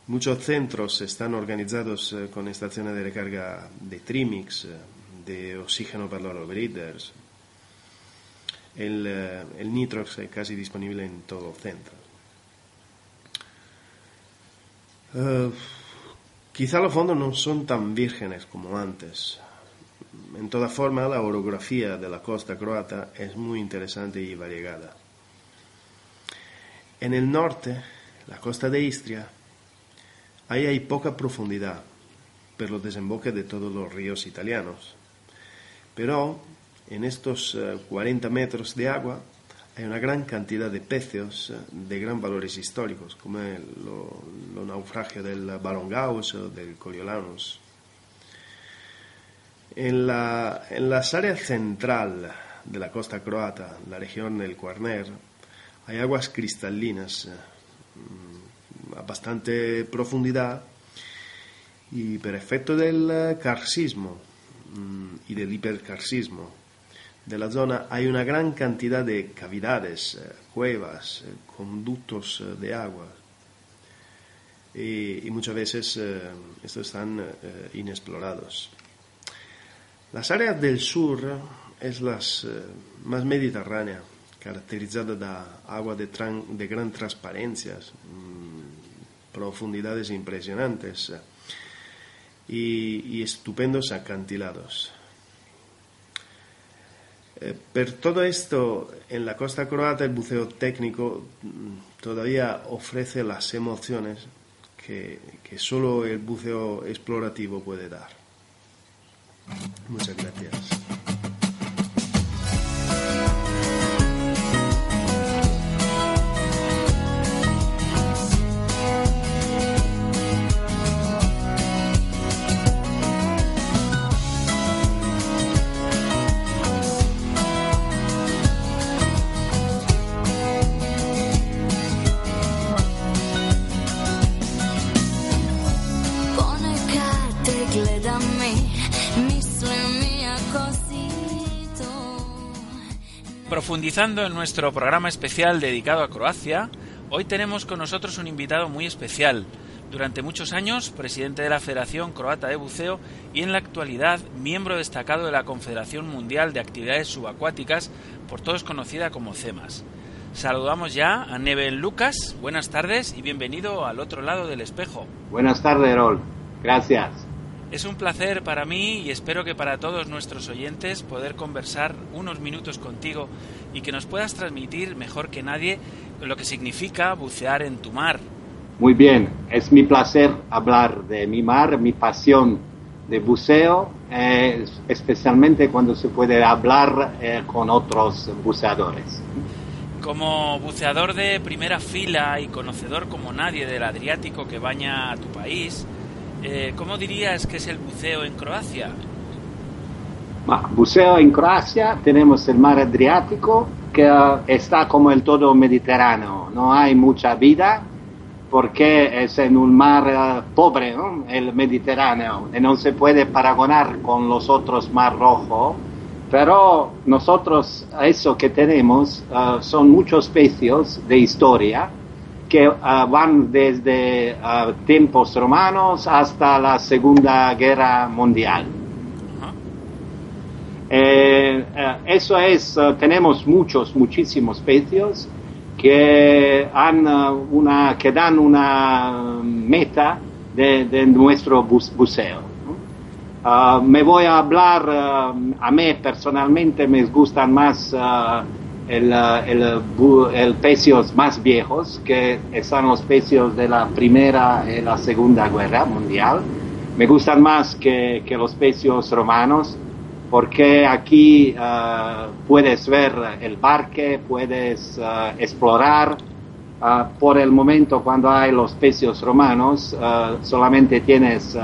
Muchos centros están organizados eh, con estaciones de recarga de Trimix, eh, de oxígeno para los breeders. El, eh, el nitrox es casi disponible en todo el centro. Eh, quizá los fondos no son tan vírgenes como antes. En toda forma, la orografía de la costa croata es muy interesante y variegada. En el norte, la costa de Istria, ahí hay poca profundidad por los desemboques de todos los ríos italianos. Pero en estos 40 eh, metros de agua hay una gran cantidad de peces eh, de gran valores históricos, como el lo, naufragio del Barongaus o del Coriolanus. En, la, en las áreas central de la costa croata, la región del Quarner, hay aguas cristalinas eh, a bastante profundidad y por efecto del carcismo mm, y del hipercarcismo de la zona hay una gran cantidad de cavidades, eh, cuevas, eh, conductos eh, de agua. Y, muchas veces estos están inexplorados. Las áreas del sur es las más mediterránea, caracterizada de agua de, de gran transparencia, mm, profundidades impresionantes y estupendos acantilados. Eh, per todo esto, en la costa croata el buceo técnico mm, todavía ofrece las emociones que, que solo el buceo explorativo puede dar. Muchas gracias. Profundizando en nuestro programa especial dedicado a Croacia, hoy tenemos con nosotros un invitado muy especial. Durante muchos años, presidente de la Federación Croata de Buceo y en la actualidad miembro destacado de la Confederación Mundial de Actividades Subacuáticas, por todos conocida como CEMAS. Saludamos ya a Neven Lucas. Buenas tardes y bienvenido al otro lado del espejo. Buenas tardes, Rol. Gracias. Es un placer para mí y espero que para todos nuestros oyentes poder conversar unos minutos contigo y que nos puedas transmitir mejor que nadie lo que significa bucear en tu mar. Muy bien, es mi placer hablar de mi mar, mi pasión de buceo, eh, especialmente cuando se puede hablar eh, con otros buceadores. Como buceador de primera fila y conocedor como nadie del Adriático que baña a tu país, eh, ¿Cómo dirías que es el buceo en Croacia? buceo en Croacia tenemos el mar Adriático que eh, está como el todo mediterráneo, no hay mucha vida porque es en un mar eh, pobre, el Mediterráneo, y no se puede paragonar con los otros mar rojo, pero nosotros eso que tenemos son muchos especies de historia que ah, van desde ah, tiempos romanos hasta la Segunda Guerra Mundial. Eh, eh, eso es, ah, tenemos muchos, muchísimos especies que, han, una, que dan una meta de, nuestro buceo. me voy a hablar, a mí personalmente me gustan más el, el, el, pecios más viejos, que son los pecios de la Primera y la Segunda Guerra Mundial. Me gustan más que, que los pecios romanos, porque aquí uh, puedes ver el barque, puedes uh, explorar. Uh, por el momento, cuando hay los pecios romanos, solamente tienes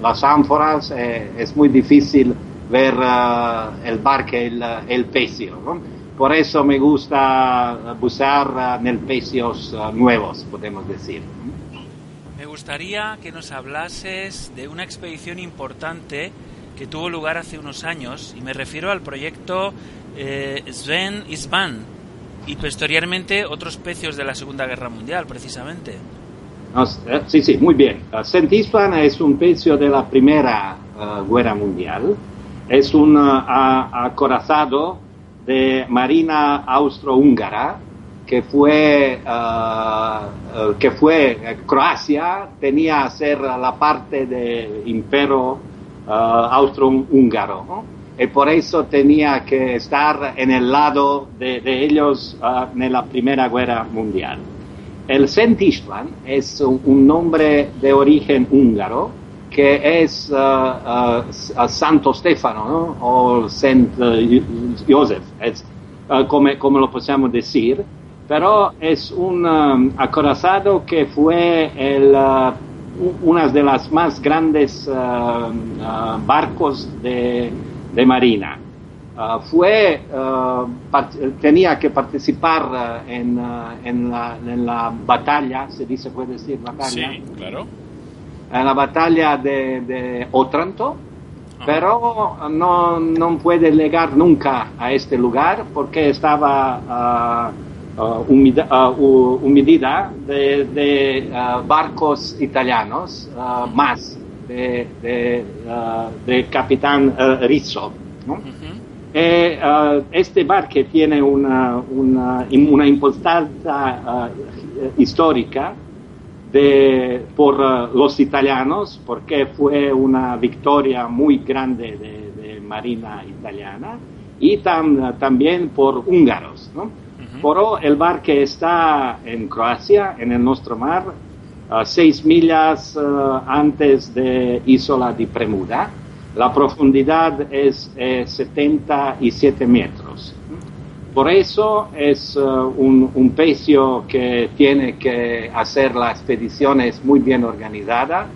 las ánforas, eh, es muy difícil ver el barque, el, el pecio. ¿no? Por eso me gusta bucear en pecios eh, nuevos, podemos decir. Me gustaría que nos hablases de una expedición importante que tuvo lugar hace unos años, y me refiero al proyecto eh, Sven Isvan, y posteriormente otros pecios de la Segunda Guerra Mundial, precisamente. Eh, sí, sí, muy bien. Uh, Saint Isvan es un pecio de la Primera Guerra Mundial. Es un acorazado de Marina Austrohúngara que fue, que fue Croacia, tenía a ser la parte del imperio austrohúngaro. ¿no? y por eso tenía que estar en el lado de, ellos en la Primera Guerra Mundial. El Saint Istvan es un nombre de origen húngaro que es uh, uh, Santo Stefano ¿no? o Saint uh, Joseph, es, como, como, lo podemos decir, pero es un um, acorazado que fue el, una de las más grandes barcos de, de marina. Fue, tenía que participar uh, en, en, la, en, la, batalla, se dice, puede decir batalla. Sí, claro. En la batalla de, de Otranto, pero no, no, puede llegar nunca a este lugar porque estaba humida, humedida de, de barcos italianos, más de, de, de capitán Rizzo. ¿no? Eh, uh, este barco tiene una, una, una importancia uh, histórica de, por uh, los italianos, porque fue una victoria muy grande de, de Marina italiana, y tam, también por húngaros. ¿no? -huh. Pero el barco está en Croacia, en el nuestro mar, seis millas antes de Isola di Premuda la profundidad es eh, 77 metros. Por eso es uh, un, un, pecio que tiene que hacer las expediciones muy bien organizada,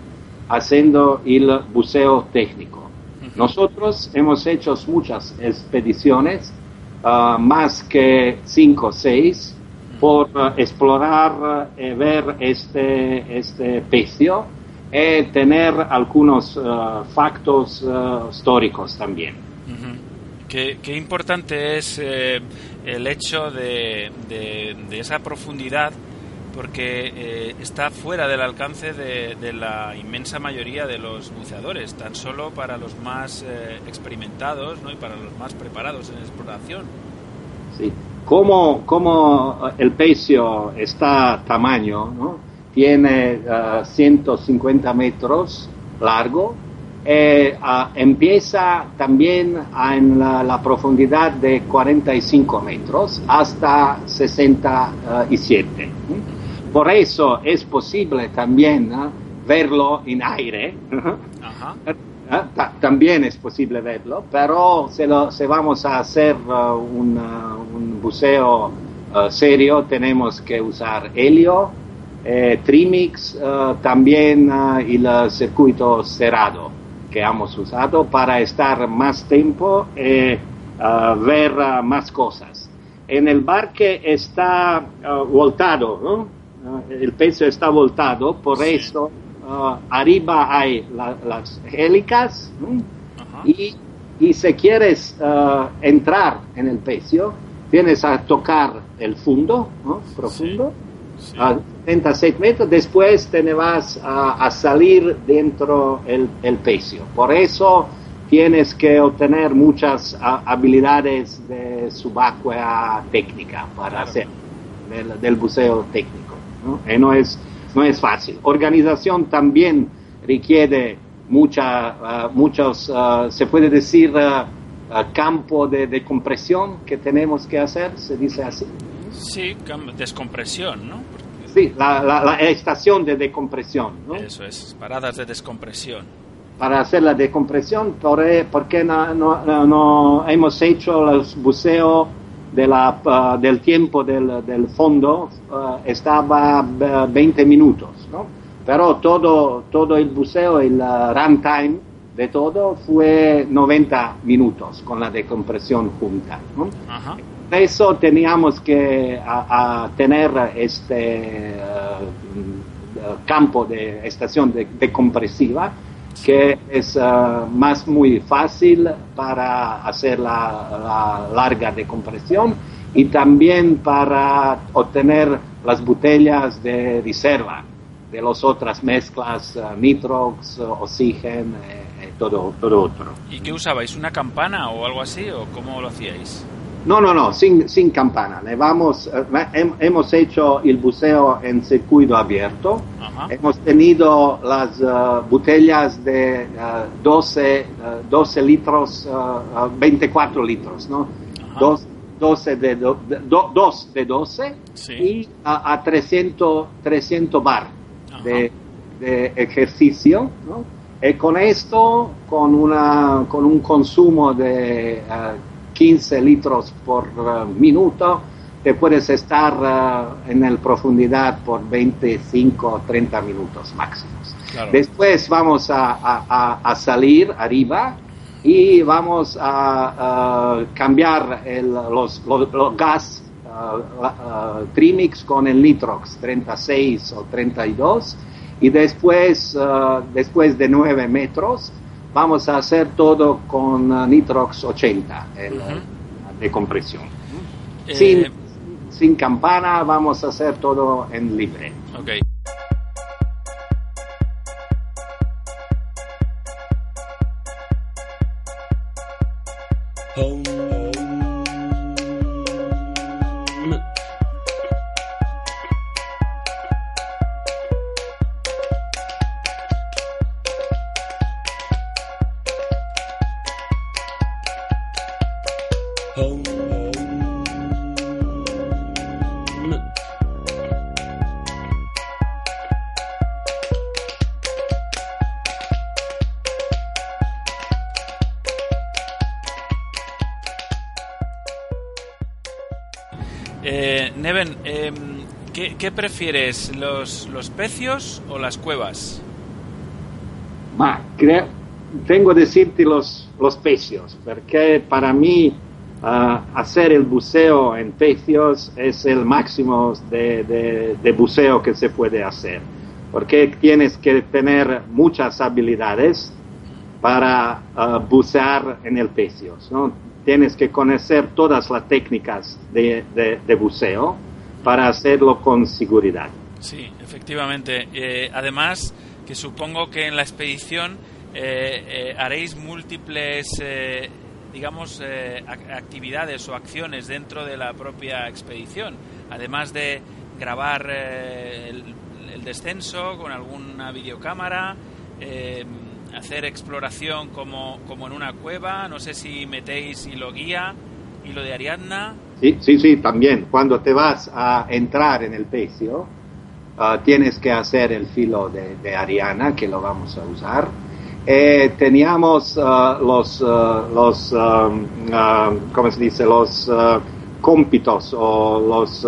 haciendo el buceo técnico. Nosotros hemos hecho muchas expediciones, uh, más que cinco o seis, por uh, explorar y ver este, este pecio y tener algunos factos históricos también. Uh -huh. qué, qué, importante es eh, el hecho de, de, esa profundidad porque eh, está fuera del alcance de, la inmensa mayoría de los buceadores, tan solo para los más eh, experimentados ¿no? y para los más preparados en exploración. Sí, como, como el pecio está tamaño, ¿no? tiene uh, 150 metros largo, eh, uh, empieza también en la, la, profundidad de 45 metros hasta 67. Por eso es posible también uh, verlo en aire. también es posible verlo, pero si, lo, si vamos a hacer un, un, buceo serio. Tenemos que usar helio, eh, Trimix, uh, también uh, el circuito cerrado que hemos usado para estar más tiempo y eh, uh, ver más cosas. En el barque está voltado, ¿no? el peso está voltado, por sí. eso arriba hay la, las hélicas ¿no? y, y, si quieres entrar en el pecio, tienes a tocar el fondo ¿no? profundo. Sí. Sí. A 36 metros, después te vas a, a salir dentro el, el, pecio. Por eso tienes que obtener muchas habilidades de subacua técnica para claro. hacer del, del, buceo técnico. ¿no? Y no es, no es fácil. Organización también requiere mucha, uh, muchos, uh, se puede decir, uh, campo de, de compresión que tenemos que hacer, se dice así. Sí, descompresión, ¿no? Sí, la, la, la, estación de decompresión. ¿no? Eso es, paradas de descompresión. Para hacer la decompresión, ¿por, porque no, no, no, hemos hecho los buceo de la, uh, del tiempo del, del fondo? Uh, estaba 20 minutos, ¿no? Pero todo, todo el buceo, el uh, runtime de todo fue 90 minutos con la decompresión junta. ¿no? Ajá eso teníamos que a, a tener este uh, campo de estación de, de compresiva que es ah, más muy fácil para hacer la, la larga decompresión y también para obtener las botellas de reserva de las otras mezclas, ah, nitrox, oxígeno, eh, eh, todo, todo otro. ¿Y qué usabais? ¿Una campana o algo así? ¿O cómo lo hacíais? No, no, no, sin, sin campana. Le vamos, eh, hem- hemos hecho el buceo en circuito abierto. Ajá. Hemos tenido las eh, botellas de 12, eh, 12 litros, eh, eh, 24 litros, ¿no? Dos, 12 de, do- de- do- dos de 12 Sí. y a, a 300, 300 bar de, de ejercicio, ¿no? Y con esto, con, una, con un consumo de 15 litros por eh, minuto, te puedes estar eh, en la profundidad por 25 o 30 minutos máximos. Claro. Después vamos a, a- a- a salir arriba y vamos a, a cambiar el- los, los- los gas ah, trimix con el nitrox 36 o 32 y después, después de 9 metros vamos a hacer todo con ah, nitrox 80 el, Ujú. de compresión. Eh, Sin, sin campana vamos a hacer todo en libre. Ok. ¿Qué, qué prefieres, los, los pecios o las cuevas? Ma cre- tengo que decirte los, los pecios, porque para mí ah, hacer el buceo en pecios es el máximo de, de- de buceo que se puede hacer, porque tienes que tener muchas habilidades para ah, bucear en el pecios, ¿no? Tienes que conocer todas las técnicas de, de- de buceo para hacerlo con seguridad. Sí, efectivamente. Eh, además, que supongo que en la expedición eh, eh, haréis múltiples, eh, digamos, eh, ac- actividades o acciones dentro de la propia expedición, además de grabar eh, el, el descenso con alguna videocámara, hacer exploración como, como en una cueva, no sé si metéis hilo guía, hilo de Ariadna. Sí, sí, sí, también. Cuando te vas a entrar en el pecio, ah, tienes que hacer el filo de, Ariana, que lo vamos a usar. Eh, teníamos ah, los, ah, los ah, ¿cómo se dice? Los cómpitos o los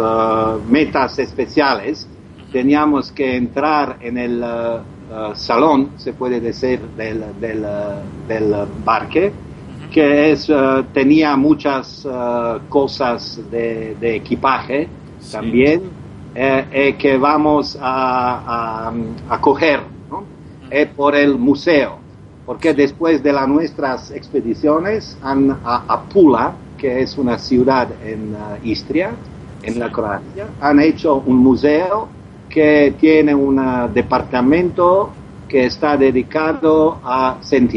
metas especiales. Teníamos que entrar en el salón, se puede decir, del, del, del barque que es, eh, tenía muchas eh, cosas de, de equipaje Sí. también eh, eh, que vamos a, a, a coger ¿no? Eh, por el museo, porque después de las nuestras expediciones han, a, a Pula, que es una ciudad en Istria, en la Croacia, han hecho un museo que tiene un departamento que está dedicado a Saint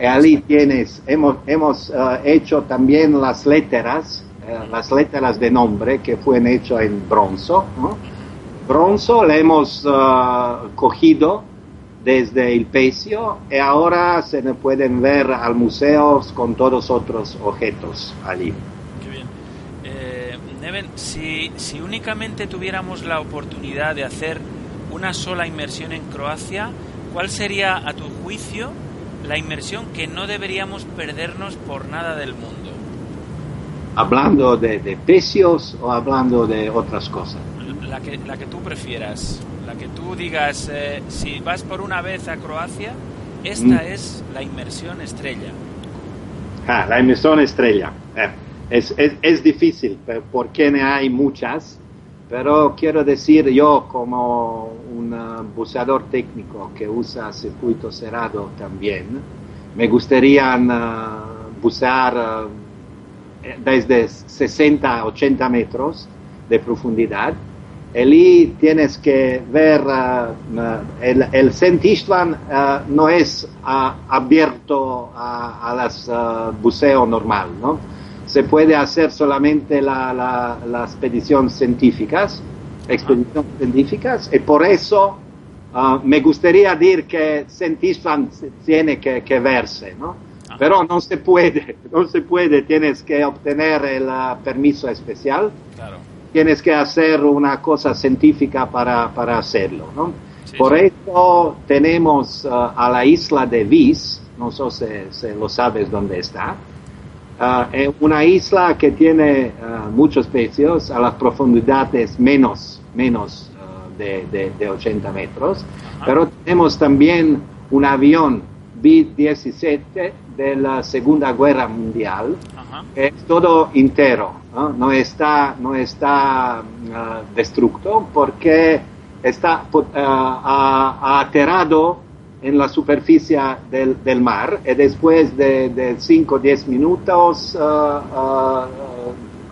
Y allí tienes, hemos, hemos eh, hecho también las letras, eh, las letras de nombre que fueron hechas en bronzo. ¿no? Bronzo le hemos eh, cogido desde el pecio y ahora se le pueden ver al museo con todos otros objetos allí. Qué bien. Eh, Neven, si, si únicamente tuviéramos la oportunidad de hacer una sola inmersión en Croacia, ¿cuál sería, a tu juicio, la inmersión que no deberíamos perdernos por nada del mundo? Hablando de, de pecios o hablando de otras cosas. La que, la que tú prefieras, la que tú digas, eh, si vas por una vez a Croacia, esta Mm. es la inmersión estrella. Ah, la emisión estrella. Eh, es, es, es difícil porque no hay muchas, pero quiero decir yo como un uh, buceador técnico que usa circuito cerrado también, me gustaría uh, bucear uh, desde 60 a 80 metros de profundidad. Y tienes que ver, el, el Saint Istvan no es abierto a, a las buceo normal, ¿no? Se puede hacer solamente la, la, la expedición científicas, expediciones científicas, y por eso uh, me gustaría decir que Sentisfan tiene que, que verse, ¿no? Pero no se puede, no se puede, tienes que obtener el uh, permiso especial, Claro. tienes que hacer una cosa científica para, para hacerlo, ¿no? Sí, Por sí. eso tenemos uh, a la isla de Vis, no sé si, si lo sabes dónde está, Ah, es una isla que tiene ah, muchos pecios a las profundidades menos, menos ah, de, de- de 80 metros, pero tenemos también un avión B-17 de la Segunda Guerra Mundial, Ajá. es todo entero, ¿no? no está, no está destructo porque está ha aterrado en la superficie del, del mar y después de 5 o 10 minutos ah, ah,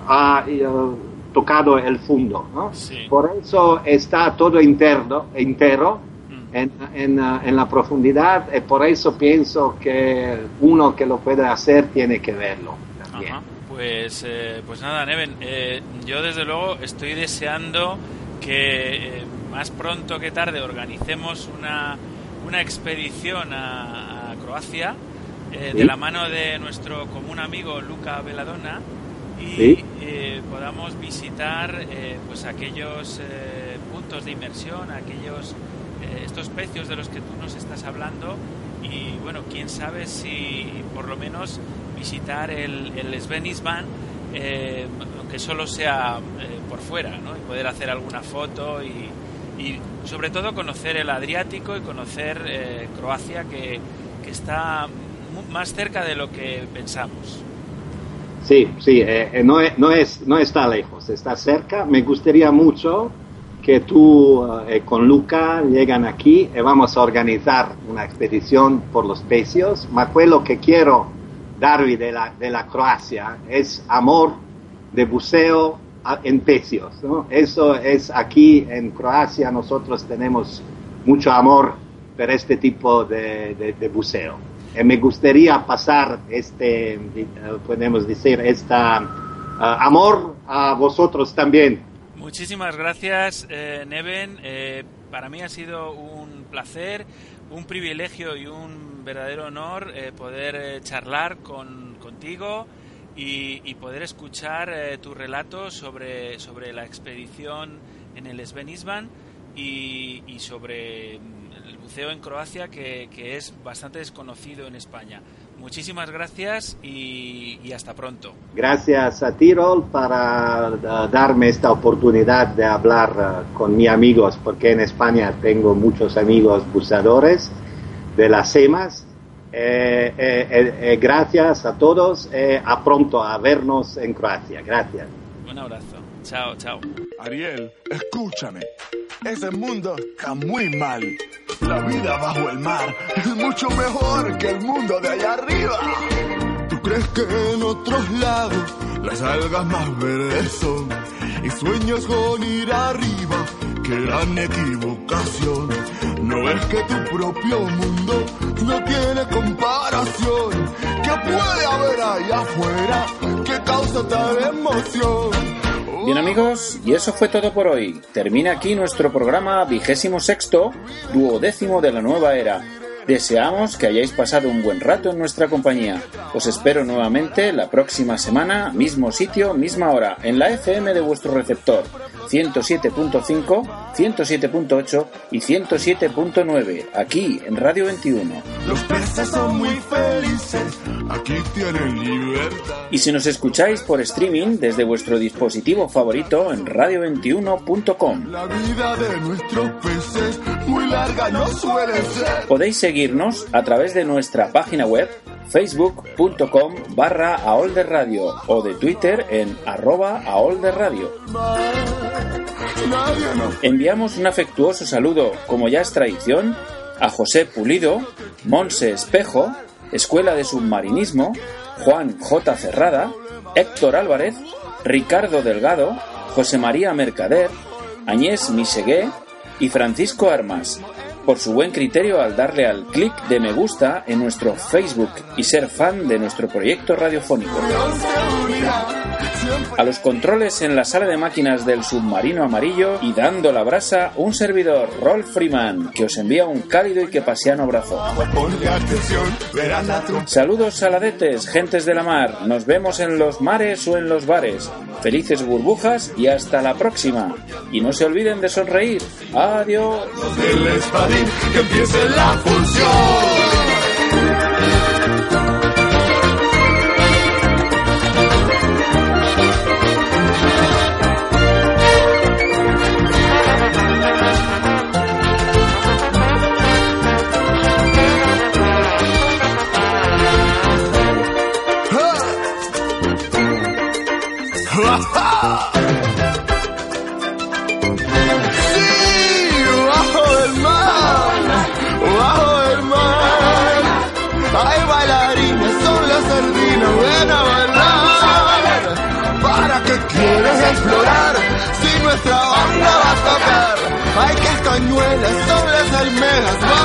ha ah, tocado el fondo. ¿no? Sí. Por eso está todo interno, entero Mm. en, en, en la profundidad y por eso pienso que uno que lo puede hacer tiene que verlo también. Ajá. Pues, eh, pues nada, Neven, eh, yo desde luego estoy deseando que eh, más pronto que tarde organicemos una, una expedición a, a Croacia eh, Sí. de la mano de nuestro común amigo Luca Veladona y Sí. eh, podamos visitar eh, pues aquellos eh, puntos de inmersión, aquellos eh, estos pecios de los que tú nos estás hablando y bueno, quién sabe si por lo menos visitar el, el Sven Isvan, eh, aunque solo sea por fuera, ¿no? y poder hacer alguna foto y, y sobre todo conocer el Adriático y conocer eh, Croacia que, que está más cerca de lo que pensamos. Sí, sí, eh, eh, no, no, es, no está lejos, está cerca. Me gustaría mucho que tú eh, con Luca llegan aquí y vamos a organizar una expedición por los pecios. Ma quello que quiero darvi de la, de la Croacia es amor de buceo en pecios. Eso es aquí en Croacia, nosotros tenemos mucho amor por este tipo de, buceo. Y me gustaría pasar este, eh, podemos decir, esta ah, amor a vosotros también. Muchísimas gracias, eh, Neven. Eh, para mí ha sido un placer, un privilegio y un verdadero honor eh, poder eh, charlar con, contigo y, y poder escuchar eh, tu relato sobre, sobre la expedición en el Sven Isvan y, y sobre mm, el buceo en Croacia, que, que es bastante desconocido en España. Muchísimas gracias y, y hasta pronto. Gracias a Tirol para ah, darme esta oportunidad de hablar ah, con mis amigos, porque en España tengo muchos amigos buceadores de las SEMAS. Eh, eh, eh, eh, gracias a todos, eh, a pronto a vernos en Croacia. Gracias. Un abrazo. Chao, chao. Ariel, escúchame. Ese mundo está muy mal. La vida bajo el mar es mucho mejor que el mundo de allá arriba. ¿Tú crees que en otros lados las algas más verdes son? Y sueños con ir arriba, que gran equivocación. No ves que tu propio mundo no tiene comparación. ¿Qué puede haber allá afuera que causa tal emoción? Bien amigos, y eso fue todo por hoy. Termina aquí nuestro programa vigésimo sexto, duodécimo de la nueva era. Deseamos que hayáis pasado un buen rato en nuestra compañía. Os espero nuevamente la próxima semana, mismo sitio, misma hora, en la FM de vuestro receptor, 107.5, 107.8 y 107.9, aquí en Radio 21. Los peces son muy felices, aquí tienen libertad. Y si nos escucháis por streaming desde vuestro dispositivo favorito en radio21.com. La vida de nuestros peces muy larga no suele ser. Podéis seguirnos a través de nuestra página web facebook.com barra aolderradio o de Twitter en arroba aolderradio. Enviamos un afectuoso saludo, como ya es tradición, a José Pulido, Monse Espejo, Escuela de Submarinismo, Juan J. Cerrada, Héctor Álvarez, Ricardo Delgado, José María Mercader, Añés Misegué y Francisco Armas, por su buen criterio al darle al clic de me gusta en nuestro Facebook y ser fan de nuestro proyecto radiofónico. A los controles en la sala de máquinas del submarino amarillo y dando la brasa, un servidor, Rolf Freeman, que os envía un cálido y que paseano abrazo. Saludos saladetes, gentes de la mar. Nos vemos en los mares o en los bares. Felices burbujas y hasta la próxima. Y no se olviden de sonreír. Adiós. que empiece la función. Las almejas, el mar.